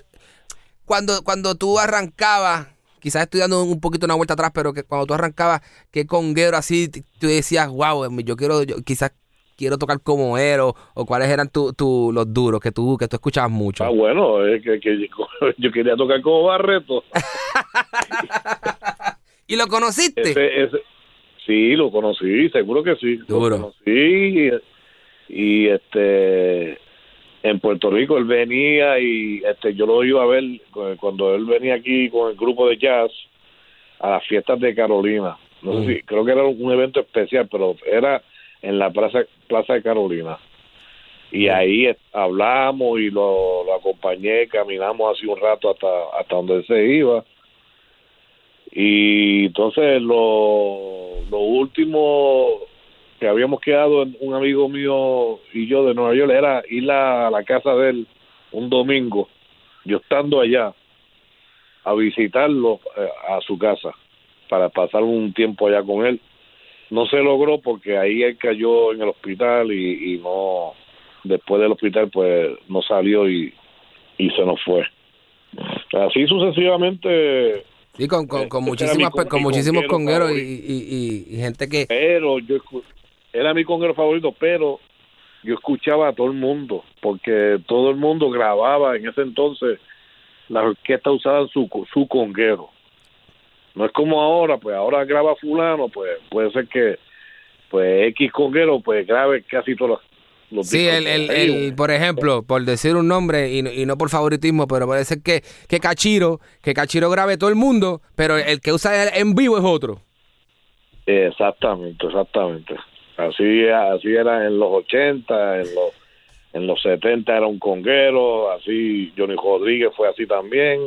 [SPEAKER 2] cuando, cuando tú arrancabas, quizás estoy dando un poquito una vuelta atrás, pero que cuando tú arrancabas, qué conguero así, tú decías, wow, yo quiero, yo quizás quiero tocar como él, o, o cuáles eran tu, tu- los duros que tú, que tú escuchabas mucho.
[SPEAKER 3] ah bueno es que, que yo quería tocar como Barreto
[SPEAKER 2] ¿Y lo conociste?
[SPEAKER 3] Ese- ese- sí, lo conocí, seguro que sí. Lo conocí y, y, este en Puerto Rico él venía y este yo lo iba a ver cu- cuando él venía aquí con el grupo de jazz a las fiestas de Carolina. No sé si, creo que era un evento especial, pero era en la plaza plaza de Carolina. Y ahí est- hablamos y lo, lo acompañé, caminamos hace un rato hasta hasta donde él se iba. Y entonces lo, lo último que habíamos quedado un amigo mío y yo de Nueva York era ir a la casa de él un domingo, yo estando allá, a visitarlo eh, a su casa para pasar un tiempo allá con él. No se logró porque ahí él cayó en el hospital y, y no, después del hospital pues no salió y, y se nos fue. Así sucesivamente
[SPEAKER 2] Sí, con, con, con
[SPEAKER 3] Ese
[SPEAKER 2] muchísimas, con muchísimos
[SPEAKER 3] conguero
[SPEAKER 2] congueros y, y- y- y gente que...
[SPEAKER 3] pero yo era mi conguero favorito, pero yo escuchaba a todo el mundo, porque todo el mundo grababa en ese entonces, las orquestas usaban su, su conguero. No es como ahora, pues ahora graba fulano, pues puede ser que pues X conguero pues grabe casi todos los, los
[SPEAKER 2] Sí, el, el, por ejemplo, por decir un nombre y, no- y no por favoritismo, pero puede ser que, que Cachiro, que Cachiro grabe todo el mundo, pero el que usa el- en vivo es otro.
[SPEAKER 3] Exactamente, exactamente. Así, así era en los 80, en los, en los 70 era un conguero, así Johnny Rodríguez fue así también,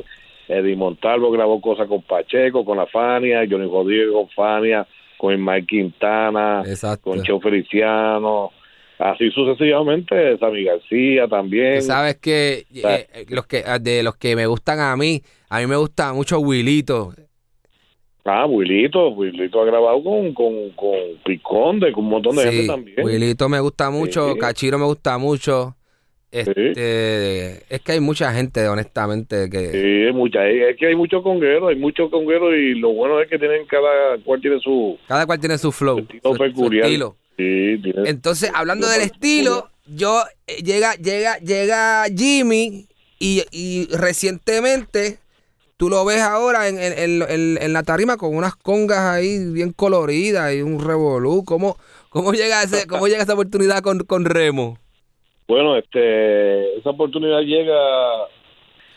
[SPEAKER 3] Eddie Montalvo grabó cosas con Pacheco, con la Fania, Johnny Rodríguez con Fania, con Mike Quintana, con Cheo Feliciano, así sucesivamente, Sammy García también.
[SPEAKER 2] Sabes que eh, los que de los que me gustan a mí, a mí me gusta mucho Wilito.
[SPEAKER 3] Ah, Wilito, Wilito ha grabado con, con, con Piconde, con un montón de
[SPEAKER 2] Sí,
[SPEAKER 3] gente también.
[SPEAKER 2] Wilito me gusta mucho,
[SPEAKER 3] Sí.
[SPEAKER 2] Cachiro me gusta mucho. Este, es que hay mucha gente, honestamente, que
[SPEAKER 3] Sí, hay mucha, es que hay muchos congueros, hay muchos congueros y lo bueno es que tienen cada cual tiene su
[SPEAKER 2] cada cual tiene su flow,
[SPEAKER 3] estilo
[SPEAKER 2] su- su
[SPEAKER 3] peculiar.
[SPEAKER 2] estilo.
[SPEAKER 3] Sí, tiene-
[SPEAKER 2] Entonces, hablando del estilo, yo eh, llega, llega, llega Jimmy y, y recientemente tú lo ves ahora en, en- en- en- en la tarima con unas congas ahí bien coloridas y un revolú. ¿Cómo, cómo llega ese, cómo llega esa oportunidad con, con Remo?
[SPEAKER 3] Bueno, este, esa oportunidad llega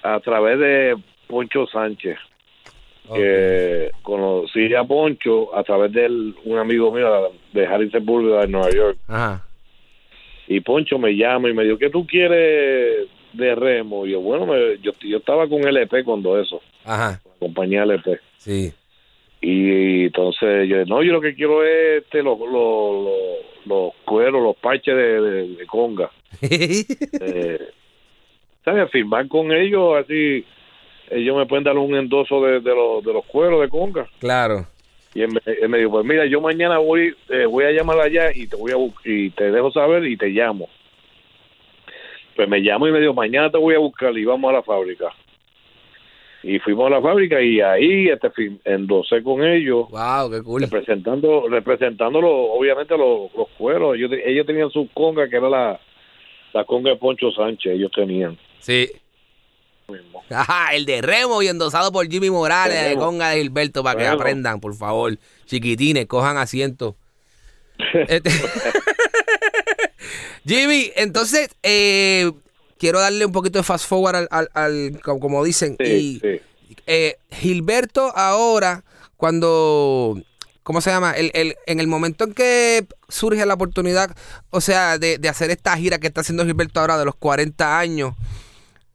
[SPEAKER 3] a través de Poncho Sánchez. Que conocí a Poncho a través de él, un amigo mío de Harrisburg, de Nueva York.
[SPEAKER 2] Ajá.
[SPEAKER 3] Y Poncho me llama y me dijo, ¿qué tú quieres de remo? Y yo, bueno, me- yo, yo estaba con LP cuando eso,
[SPEAKER 2] Ajá.
[SPEAKER 3] compañía LP.
[SPEAKER 2] Sí.
[SPEAKER 3] Y entonces yo, no, yo lo que quiero es este, los, los, los, los cueros, los parches de, de- de conga. eh, ¿Sabes? Firmar con ellos, así ellos me pueden dar un endoso de, de, los, de los cueros de conga.
[SPEAKER 2] Claro.
[SPEAKER 3] Y él me, él me dijo, pues mira, yo mañana voy eh, voy a llamar allá y te voy a y te dejo saber y te llamo. pues me llamó y me dijo, mañana te voy a buscar y vamos a la fábrica. Y fuimos a la fábrica y ahí este fin, endosé con ellos.
[SPEAKER 2] Wow, qué cool.
[SPEAKER 3] Representando, representándolo, obviamente, los, los cueros. Ellos, ellos tenían su conga, que era la, la conga de Poncho Sánchez, ellos tenían.
[SPEAKER 2] Sí. Ajá, el de Remo y endosado por Jimmy Morales,
[SPEAKER 3] De.
[SPEAKER 2] Conga de Gilberto, para que aprendan, por favor. Chiquitines, cojan asiento. Este- Jimmy, entonces, eh, quiero darle un poquito de fast forward al, al- al- como, como dicen.
[SPEAKER 3] Sí,
[SPEAKER 2] y
[SPEAKER 3] sí.
[SPEAKER 2] eh, Gilberto ahora, cuando, ¿cómo se llama? El, el- en el momento en que surge la oportunidad, o sea, de, de hacer esta gira que está haciendo Gilberto ahora de los 40 años,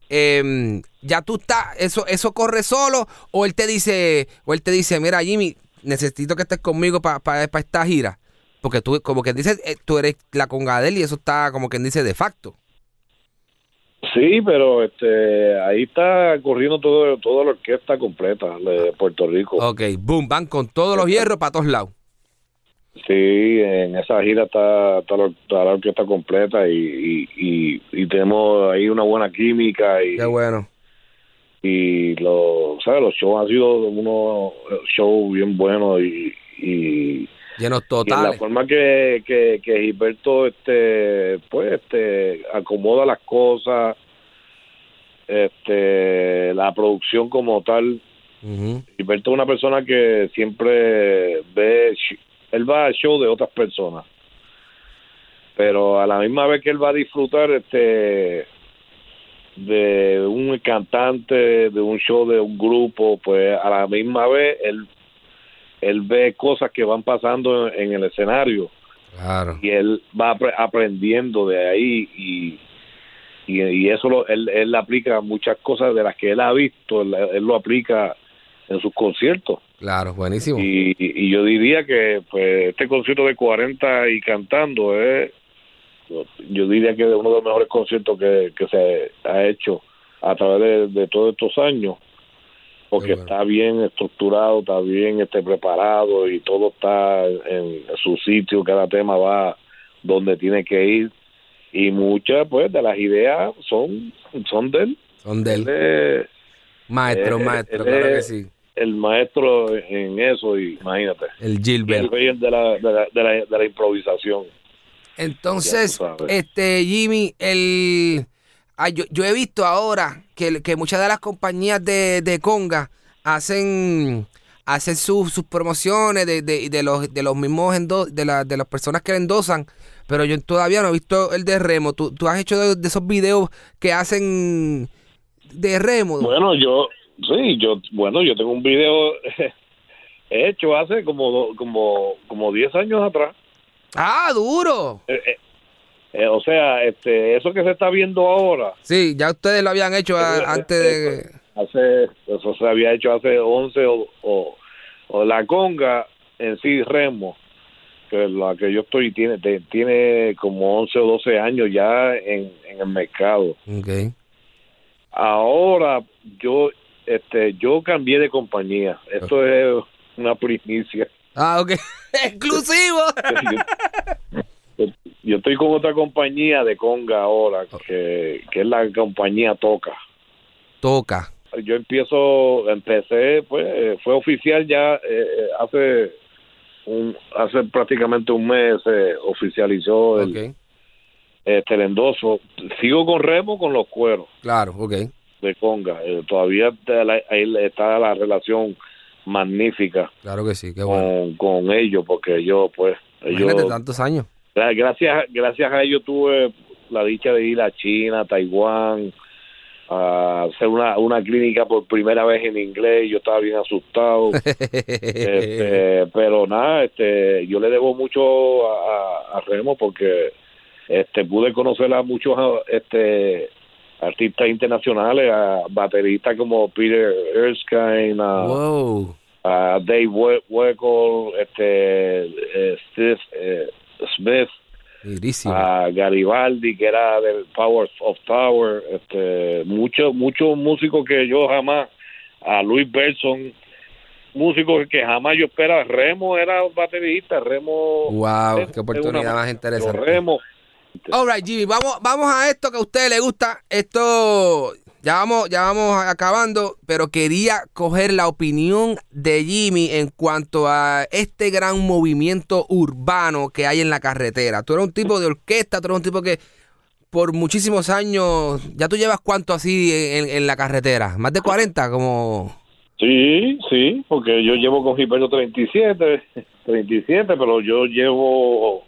[SPEAKER 2] em, ya tú estás, eso, eso corre solo, o él te dice, o él te dice, mira Jimmy, necesito que estés conmigo para esta gira. Porque tú, como que dices, eh, tú eres la conga de él y eso está como quien dice de facto.
[SPEAKER 3] Sí, pero este ahí está corriendo todo, toda la orquesta completa de Puerto Rico.
[SPEAKER 2] Ok, boom, van con todos los hierros para todos lados.
[SPEAKER 3] Sí, en esa gira está, está, la, está la orquesta completa y, y, y, y tenemos ahí una buena química y,
[SPEAKER 2] Qué bueno.
[SPEAKER 3] y lo, ¿sabes? los shows han sido unos shows bien buenos y, y,
[SPEAKER 2] Llenos
[SPEAKER 3] y en la
[SPEAKER 2] totales.
[SPEAKER 3] forma que, que, que Gilberto este, pues, este, acomoda las cosas, este, la producción como tal. Gilberto es una persona que siempre ve, él va al show de otras personas, pero a la misma vez que él va a disfrutar este de un cantante, de un show de un grupo, pues a la misma vez él él ve cosas que van pasando en, en el escenario
[SPEAKER 2] Claro.
[SPEAKER 3] y él va apre- aprendiendo de ahí y y, y eso lo, él, él aplica muchas cosas de las que él ha visto, él, él lo aplica en sus conciertos.
[SPEAKER 2] Claro, buenísimo.
[SPEAKER 3] Y, y yo diría que pues este concierto de 40 y cantando es, yo diría que es uno de los mejores conciertos que, que se ha hecho a través de, de todos estos años, porque está bien estructurado, está bien este preparado y todo está en su sitio, cada tema va donde tiene que ir y muchas pues de las ideas son son de él.
[SPEAKER 2] Son de él.
[SPEAKER 3] es-
[SPEAKER 2] Maestro,
[SPEAKER 3] eh,
[SPEAKER 2] maestro,
[SPEAKER 3] él
[SPEAKER 2] claro que sí.
[SPEAKER 3] El maestro en eso, y imagínate.
[SPEAKER 2] El Gilbert.
[SPEAKER 3] el rey de la, de la, de la, de la improvisación.
[SPEAKER 2] Entonces, este Jimmy, el ah, yo, yo he visto ahora que, que muchas de las compañías de, de conga hacen hacen sus, sus promociones de, de, de los de los mismos endo- de, la- de las personas que endosan, pero yo todavía no he visto el de Remo. ¿Tú, tú has hecho de, de esos videos que hacen de Remo?
[SPEAKER 3] Bueno, yo, sí, yo, bueno, yo tengo un video hecho hace como, como, como 10 años atrás.
[SPEAKER 2] Ah, duro.
[SPEAKER 3] Eh, eh, eh, o sea, este, eso que se está viendo ahora,
[SPEAKER 2] Sí, ya ustedes lo habían hecho a- antes de
[SPEAKER 3] hace, eso se había hecho hace 11 o, o, o la conga en sí, Remo, que la que yo estoy, tiene, tiene como 11 o 12 años ya en, en el mercado.
[SPEAKER 2] Ok.
[SPEAKER 3] Ahora yo este yo cambié de compañía. Esto es una primicia.
[SPEAKER 2] Ah, ok. Exclusivo.
[SPEAKER 3] Yo, yo estoy con otra compañía de conga ahora que, que es la compañía Toca.
[SPEAKER 2] Toca.
[SPEAKER 3] Yo empiezo empecé pues eh, fue oficial ya eh, eh, hace un hace prácticamente un mes se oficializó el,
[SPEAKER 2] Ok.
[SPEAKER 3] este, el endoso. Sigo con Remo con los cueros.
[SPEAKER 2] Claro, ok.
[SPEAKER 3] De conga. Eh, todavía está la- ahí está la relación magnífica
[SPEAKER 2] Claro que sí, qué bueno.
[SPEAKER 3] con, con ellos, porque yo, pues,
[SPEAKER 2] Imagínate
[SPEAKER 3] ellos,
[SPEAKER 2] tantos años.
[SPEAKER 3] gra- gracias, gracias a ellos tuve la dicha de ir a China, Taiwán, a hacer una, una clínica por primera vez en inglés. Yo estaba bien asustado. Este, pero nada, este, yo le debo mucho a, a- a Remo porque este pude conocer a muchos este artistas internacionales, a bateristas como Peter Erskine, a,
[SPEAKER 2] Wow.
[SPEAKER 3] a Dave We- Weckl, este eh, Steve eh, Smith, a Garibaldi que era del Power of Tower, este muchos muchos músicos que yo jamás a Luis Berson músicos que jamás yo esperaba Remo era baterista Remo
[SPEAKER 2] Wow, qué oportunidad
[SPEAKER 3] una-
[SPEAKER 2] más interesante.
[SPEAKER 3] Remo
[SPEAKER 2] Alright, Jimmy, vamos, vamos a esto que a usted le gusta. Esto ya vamos, ya vamos acabando, pero quería coger la opinión de Jimmy en cuanto a este gran movimiento urbano que hay en la carretera. Tú eres un tipo de orquesta, tú eres un tipo que por muchísimos años, ya tú llevas cuánto así en, en la carretera, más de 40, como...
[SPEAKER 3] Sí, sí, porque yo llevo con Gilberto 37, 37, pero yo llevo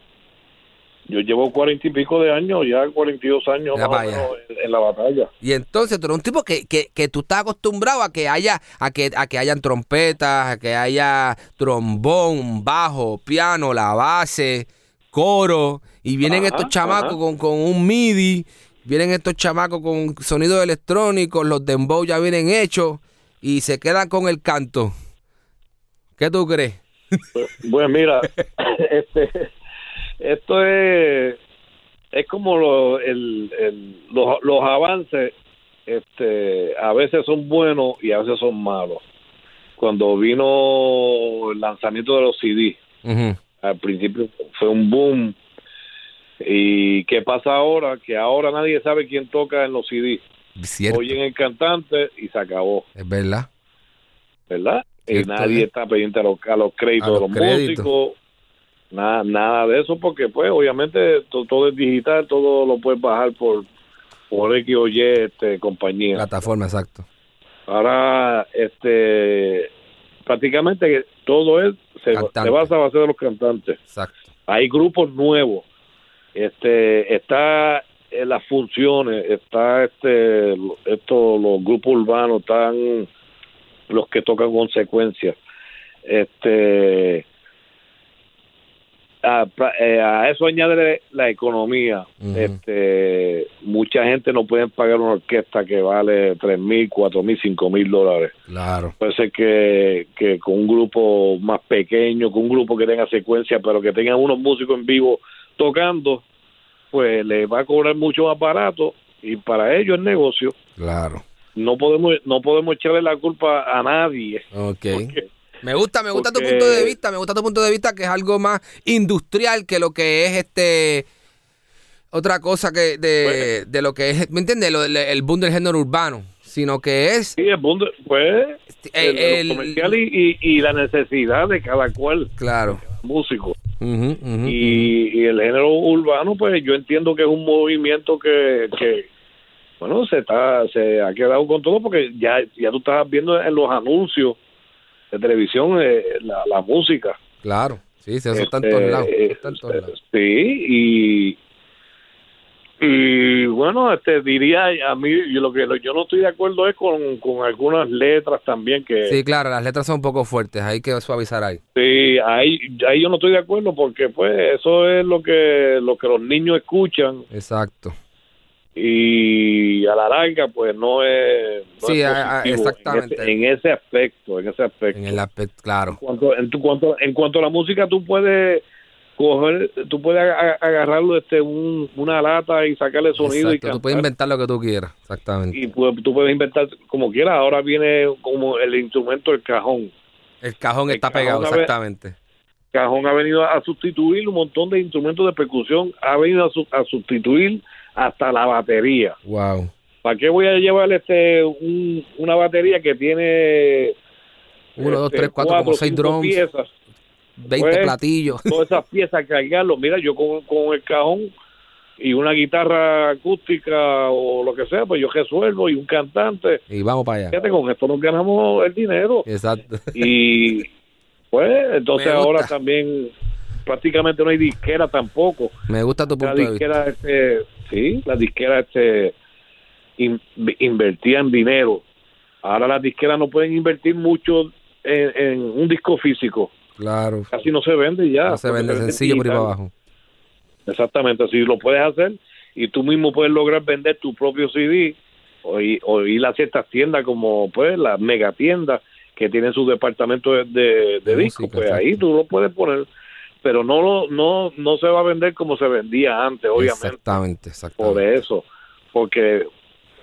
[SPEAKER 3] yo llevo cuarenta y pico de años, ya 42 años
[SPEAKER 2] Ya
[SPEAKER 3] más o
[SPEAKER 2] vaya.
[SPEAKER 3] menos en, en la batalla.
[SPEAKER 2] Y entonces tú eres un tipo que, que, que tú estás acostumbrado a que haya, a que, a que hayan trompetas, a que haya trombón, bajo, piano, la base, coro, y vienen
[SPEAKER 3] Ajá,
[SPEAKER 2] estos chamacos con, con un MIDI, vienen estos chamacos con sonidos electrónicos, los dembow ya vienen hechos, y se quedan con el canto. ¿Qué tú crees?
[SPEAKER 3] Pues mira, este, esto es, es como lo- el, el- los, los avances, este, a veces son buenos y a veces son malos. Cuando vino el lanzamiento de los CD, al principio fue un boom. ¿Y qué pasa ahora? Que ahora nadie sabe quién toca en los CD.
[SPEAKER 2] Cierto.
[SPEAKER 3] Oyen el cantante y se acabó,
[SPEAKER 2] Es verdad.
[SPEAKER 3] ¿verdad? Y nadie
[SPEAKER 2] ¿eh?
[SPEAKER 3] está pendiente a los, a los créditos
[SPEAKER 2] A
[SPEAKER 3] de
[SPEAKER 2] los
[SPEAKER 3] los
[SPEAKER 2] créditos.
[SPEAKER 3] músicos. Nada, nada de eso, porque pues obviamente to- todo es digital, todo lo puedes bajar por, por X o Y este, compañía.
[SPEAKER 2] Plataforma, exacto.
[SPEAKER 3] Ahora, este, prácticamente todo es, se, se basa a base de los cantantes.
[SPEAKER 2] Exacto.
[SPEAKER 3] Hay grupos nuevos, este, está en las funciones, está este, esto, los grupos urbanos, están los que tocan consecuencias. Este, a, eh, a eso añade la economía. este, mucha gente no puede pagar una orquesta que vale tres mil, cuatro mil, cinco mil dólares.
[SPEAKER 2] Claro.
[SPEAKER 3] Puede ser que, que con un grupo más pequeño, con un grupo que tenga secuencia, pero que tenga unos músicos en vivo tocando, pues le va a cobrar mucho más barato y para ellos es negocio.
[SPEAKER 2] Claro.
[SPEAKER 3] No podemos no podemos echarle la culpa a nadie.
[SPEAKER 2] Ok. Me gusta, me gusta tu punto de vista, me gusta tu punto de vista que es algo más industrial que lo que es este otra cosa que de, de lo que es, ¿me entiendes? Lo- el, el boom del género urbano, sino que es
[SPEAKER 3] Sí, el mundo, pues, el,
[SPEAKER 2] el-
[SPEAKER 3] lo comercial y, y, y la necesidad de cada cual,
[SPEAKER 2] claro.
[SPEAKER 3] músico. Y, y el género urbano pues yo entiendo que es un movimiento que, que bueno se está se ha quedado con todo porque ya ya tú estás viendo en los anuncios de televisión eh, la, la música
[SPEAKER 2] Claro. Sí, sí, eso está en
[SPEAKER 3] Este,
[SPEAKER 2] en todos lados.
[SPEAKER 3] sí y y bueno este diría a mí yo lo que yo no estoy de acuerdo es con, con algunas letras también que
[SPEAKER 2] Sí, claro, las letras son un poco fuertes, hay que suavizar ahí.
[SPEAKER 3] Sí, ahí, ahí yo no estoy de acuerdo porque pues eso es lo que lo que los niños escuchan
[SPEAKER 2] Exacto.
[SPEAKER 3] Y a la larga pues no es, no
[SPEAKER 2] Sí,
[SPEAKER 3] es
[SPEAKER 2] a- exactamente.
[SPEAKER 3] en ese, en ese aspecto en ese aspecto
[SPEAKER 2] En el aspecto, claro.
[SPEAKER 3] cuanto, en, tu, cuanto, en cuanto a la música tú puedes coger tú puedes agarrarlo este un- una lata y sacarle sonido
[SPEAKER 2] Exacto,
[SPEAKER 3] y
[SPEAKER 2] tú puedes inventar lo que tú quieras, exactamente.
[SPEAKER 3] y pues, tú puedes inventar como quieras ahora viene como el instrumento el cajón
[SPEAKER 2] El cajón
[SPEAKER 3] el
[SPEAKER 2] está
[SPEAKER 3] cajón
[SPEAKER 2] pegado, exactamente.
[SPEAKER 3] Cajón ha venido a sustituir un montón de instrumentos de percusión, ha venido a, su- a sustituir hasta la batería.
[SPEAKER 2] Wow.
[SPEAKER 3] ¿Para qué voy a llevar este un- una batería que tiene
[SPEAKER 2] Uno, dos,
[SPEAKER 3] este,
[SPEAKER 2] tres, cuatro, como seis drums,
[SPEAKER 3] piezas?
[SPEAKER 2] 20
[SPEAKER 3] Pues,
[SPEAKER 2] platillos.
[SPEAKER 3] Todas esas piezas cargarlo. Mira, yo con, con el cajón y una guitarra acústica o lo que sea, pues yo resuelvo y un cantante.
[SPEAKER 2] Y vamos para allá.
[SPEAKER 3] Fíjate, con esto nos ganamos el dinero.
[SPEAKER 2] Exacto.
[SPEAKER 3] Y pues entonces ahora también prácticamente no hay disquera tampoco.
[SPEAKER 2] Me gusta tu
[SPEAKER 3] la
[SPEAKER 2] punto de vista.
[SPEAKER 3] disquera este sí la disquera este in- invertían dinero ahora las disqueras no pueden invertir mucho en, en un disco físico
[SPEAKER 2] Claro.
[SPEAKER 3] casi no se vende ya
[SPEAKER 2] No se vende sencillo por ahí para abajo.
[SPEAKER 3] exactamente si lo puedes hacer y tú mismo puedes lograr vender tu propio CD o, ir- o ir a ciertas tiendas como pues las megatiendas que tienen su departamento de, de, discos pues ahí tú lo puedes poner pero no lo no no se va a vender como se vendía antes obviamente
[SPEAKER 2] Exactamente, exactamente.
[SPEAKER 3] por eso, porque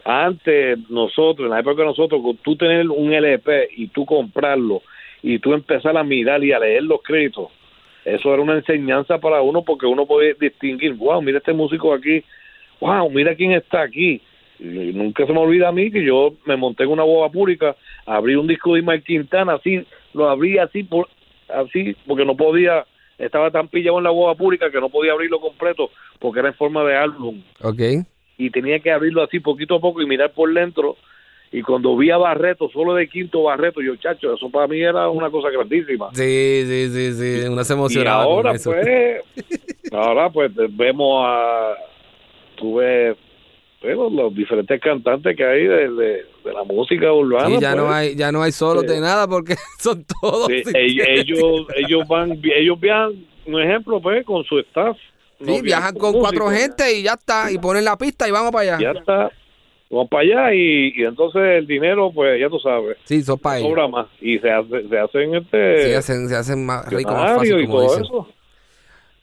[SPEAKER 3] antes nosotros, en la época de nosotros, tú tener un LP y tú comprarlo y tú empezar a mirar y a leer los créditos, eso era una enseñanza para uno porque uno podía distinguir, wow, mira este músico aquí, wow, mira quién está aquí. Y nunca se me olvida a mí que yo me monté en una boba pública, abrí un disco de Ismael Quintana, así, lo abrí así, por, así, porque no podía, estaba tan pillado en la boba pública que no podía abrirlo completo porque era en forma de álbum
[SPEAKER 2] Ok.
[SPEAKER 3] y tenía que abrirlo así poquito a poco y mirar por dentro. Y cuando vi a Barreto, solo de quinto Barreto, yo, chacho, eso para mí era una cosa grandísima.
[SPEAKER 2] Sí, sí, sí, sí. Uno se
[SPEAKER 3] Y
[SPEAKER 2] emocionaba
[SPEAKER 3] ahora,
[SPEAKER 2] con eso.
[SPEAKER 3] pues, ahora pues vemos a, tú bueno, los diferentes cantantes que hay de, de, de la música urbana.
[SPEAKER 2] Sí, ya
[SPEAKER 3] pues.
[SPEAKER 2] no hay, ya no hay solos
[SPEAKER 3] Sí.
[SPEAKER 2] de nada porque son todos.
[SPEAKER 3] Sí,
[SPEAKER 2] sí.
[SPEAKER 3] ellos, ellos, van, ellos viajan, un ejemplo, pues, con su staff.
[SPEAKER 2] Sí, viajan con cuatro gente y ya está. Y ponen la pista y vamos para allá.
[SPEAKER 3] Ya está. Vamos para allá y, y entonces el dinero, pues ya tú sabes.
[SPEAKER 2] Sí, son para ellos.
[SPEAKER 3] Sobra más. Y se, hace, se hacen este.
[SPEAKER 2] Se hacen, se hacen más rico, más
[SPEAKER 3] millonarios
[SPEAKER 2] fácil,
[SPEAKER 3] y
[SPEAKER 2] como
[SPEAKER 3] todo
[SPEAKER 2] dicen.
[SPEAKER 3] eso.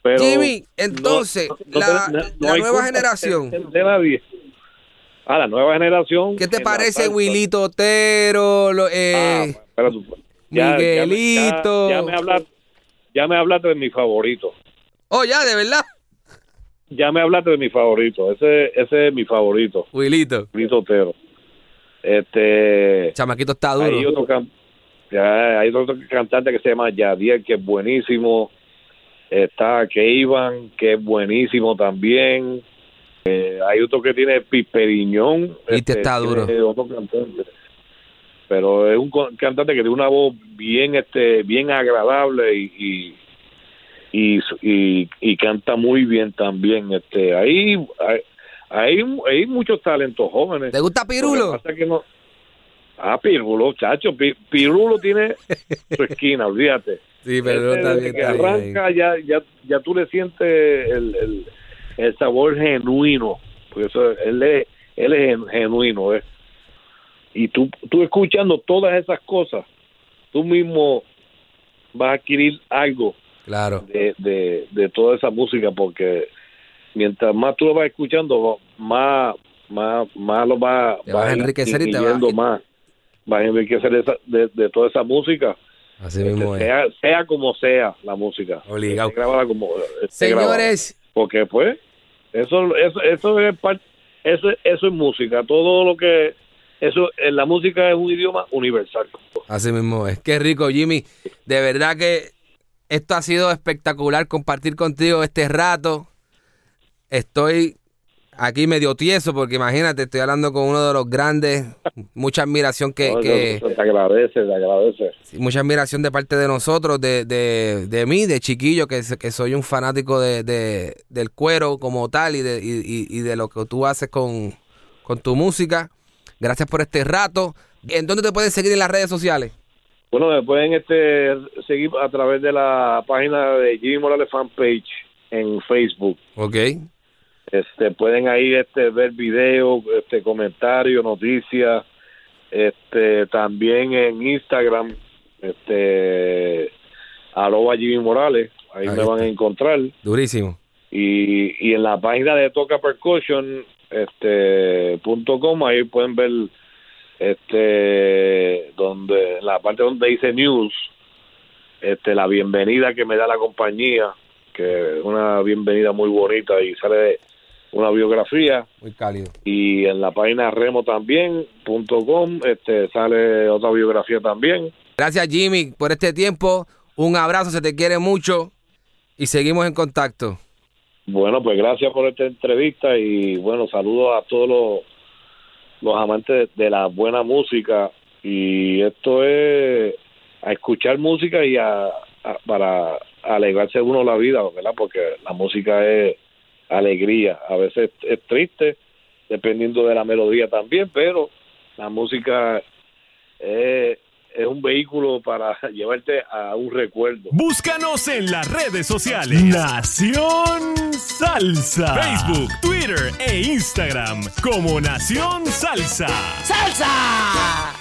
[SPEAKER 3] Pero
[SPEAKER 2] Jimmy, entonces,
[SPEAKER 3] no- no-
[SPEAKER 2] la,
[SPEAKER 3] no-
[SPEAKER 2] nueva generación.
[SPEAKER 3] De nadie. Ah, la nueva generación.
[SPEAKER 2] ¿Qué te parece. Wilito Otero? Lo, eh,
[SPEAKER 3] Ah. Ya- ya-
[SPEAKER 2] Miguelito.
[SPEAKER 3] Ya, me hablaste, ya me hablaste de mi favorito.
[SPEAKER 2] Oh, ya, de verdad.
[SPEAKER 3] Ya me hablaste de mi favorito. Ese, ese es mi favorito.
[SPEAKER 2] Wilito.
[SPEAKER 3] Wilito Otero. Este.
[SPEAKER 2] Chamaquito está duro.
[SPEAKER 3] Hay otro, can- ya, hay otro cantante que se llama Yadier, que es buenísimo. Está Keivan, que es buenísimo también. Eh, hay otro que tiene Piperiñón.
[SPEAKER 2] Y te está duro.
[SPEAKER 3] Otro cantante. Pero es un cantante que tiene una voz bien este bien agradable y y, y, y- y canta muy bien también. Este ahí hay, hay, hay muchos talentos jóvenes.
[SPEAKER 2] ¿Te gusta Pirulo?
[SPEAKER 3] Que que no- Ah, Pirulo, chacho. Pi- Pirulo tiene su esquina, olvídate.
[SPEAKER 2] Sí, pero
[SPEAKER 3] Ese
[SPEAKER 2] está
[SPEAKER 3] desde
[SPEAKER 2] bien,
[SPEAKER 3] que
[SPEAKER 2] está bien.
[SPEAKER 3] arranca, ya, ya, ya tú le sientes el, el, el sabor genuino. Porque eso, él es, él es gen- genuino, ¿eh? Y tú, tú escuchando todas esas cosas, tú mismo vas a adquirir algo
[SPEAKER 2] Claro.
[SPEAKER 3] de, de, de toda esa música porque mientras más tú lo vas escuchando más más más lo vas,
[SPEAKER 2] Te vas a
[SPEAKER 3] ir
[SPEAKER 2] enriquecer y te vas-
[SPEAKER 3] más vas a enriquecer esa- de, de toda esa música
[SPEAKER 2] Así mismo es.
[SPEAKER 3] sea, sea como sea la música
[SPEAKER 2] Obligado.
[SPEAKER 3] Como.
[SPEAKER 2] Señores,
[SPEAKER 3] porque pues eso eso eso es parte eso eso es música todo lo que eso en la música es un idioma universal
[SPEAKER 2] así mismo es. Qué rico, Jimmy. De verdad que esto ha sido espectacular compartir contigo este rato. Estoy aquí medio tieso porque imagínate, estoy hablando con uno de los grandes. Mucha admiración que,
[SPEAKER 3] No,
[SPEAKER 2] que-
[SPEAKER 3] eso te agradece te agradece
[SPEAKER 2] mucha admiración de parte de nosotros, de, de, de mí, de chiquillo, que, que soy un fanático de, de- del cuero como tal y de, y, y- y de lo que tú haces con, con tu música. Gracias por este rato. ¿En dónde te pueden seguir en las redes sociales?
[SPEAKER 3] Bueno, me pueden este, seguir a través de la página de Jimmy Morales Fanpage en Facebook.
[SPEAKER 2] Ok.
[SPEAKER 3] Este, pueden ahí este, ver videos, este, comentarios, noticias. Este, también en Instagram, este, arroba Jimmy Morales. Ahí,
[SPEAKER 2] Ahí
[SPEAKER 3] me van a encontrar.
[SPEAKER 2] Durísimo.
[SPEAKER 3] Y, y en la página de Toca Percussion, este, punto com, ahí pueden ver este donde en la parte donde dice news este la bienvenida que me da la compañía que es una bienvenida muy bonita y sale una biografía
[SPEAKER 2] Muy cálido.
[SPEAKER 3] y en la página remo también punto com este sale otra biografía también
[SPEAKER 2] Gracias, Jimmy, por este tiempo. Un abrazo, se te quiere mucho y seguimos en contacto.
[SPEAKER 3] Bueno, pues gracias por esta entrevista y bueno, saludos a todos los, los amantes de la buena música y esto es a escuchar música y a, a- para alegrarse uno la vida, ¿verdad? Porque la música es alegría, a veces es triste, dependiendo de la melodía también, pero la música es, es un vehículo para llevarte a un recuerdo.
[SPEAKER 1] Búscanos en las redes sociales. Nación Salsa. Facebook, Twitter e Instagram como Nación Salsa.
[SPEAKER 2] ¡Salsa!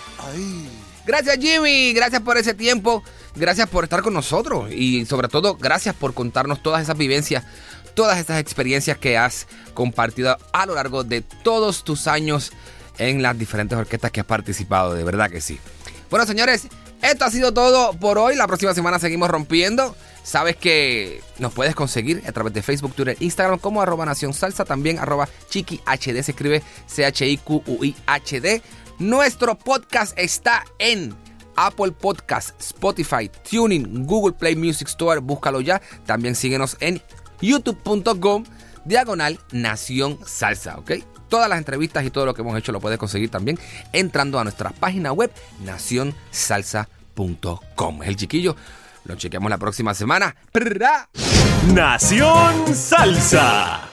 [SPEAKER 2] Gracias Jimmy, gracias por ese tiempo, gracias por estar con nosotros y sobre todo gracias por contarnos todas esas vivencias, todas esas experiencias que has compartido a lo largo de todos tus años en las diferentes orquestas que has participado, de verdad que sí. Bueno señores, esto ha sido todo por hoy, la próxima semana seguimos rompiendo. Sabes que nos puedes conseguir a través de Facebook, Twitter, Instagram como arroba Nación Salsa, también arroba Chiqui HD, se escribe C-H-I-Q-U-I-H-D. Nuestro podcast está en Apple Podcast, Spotify, Tuning, Google Play Music Store, búscalo ya. También síguenos en youtube.com diagonal Nación Salsa, ¿ok? Todas las entrevistas y todo lo que hemos hecho lo puedes conseguir también entrando a nuestra página web nacionsalsa.com. El chiquillo. Lo chequeamos la próxima semana. ¡Prra!
[SPEAKER 1] Nación Salsa.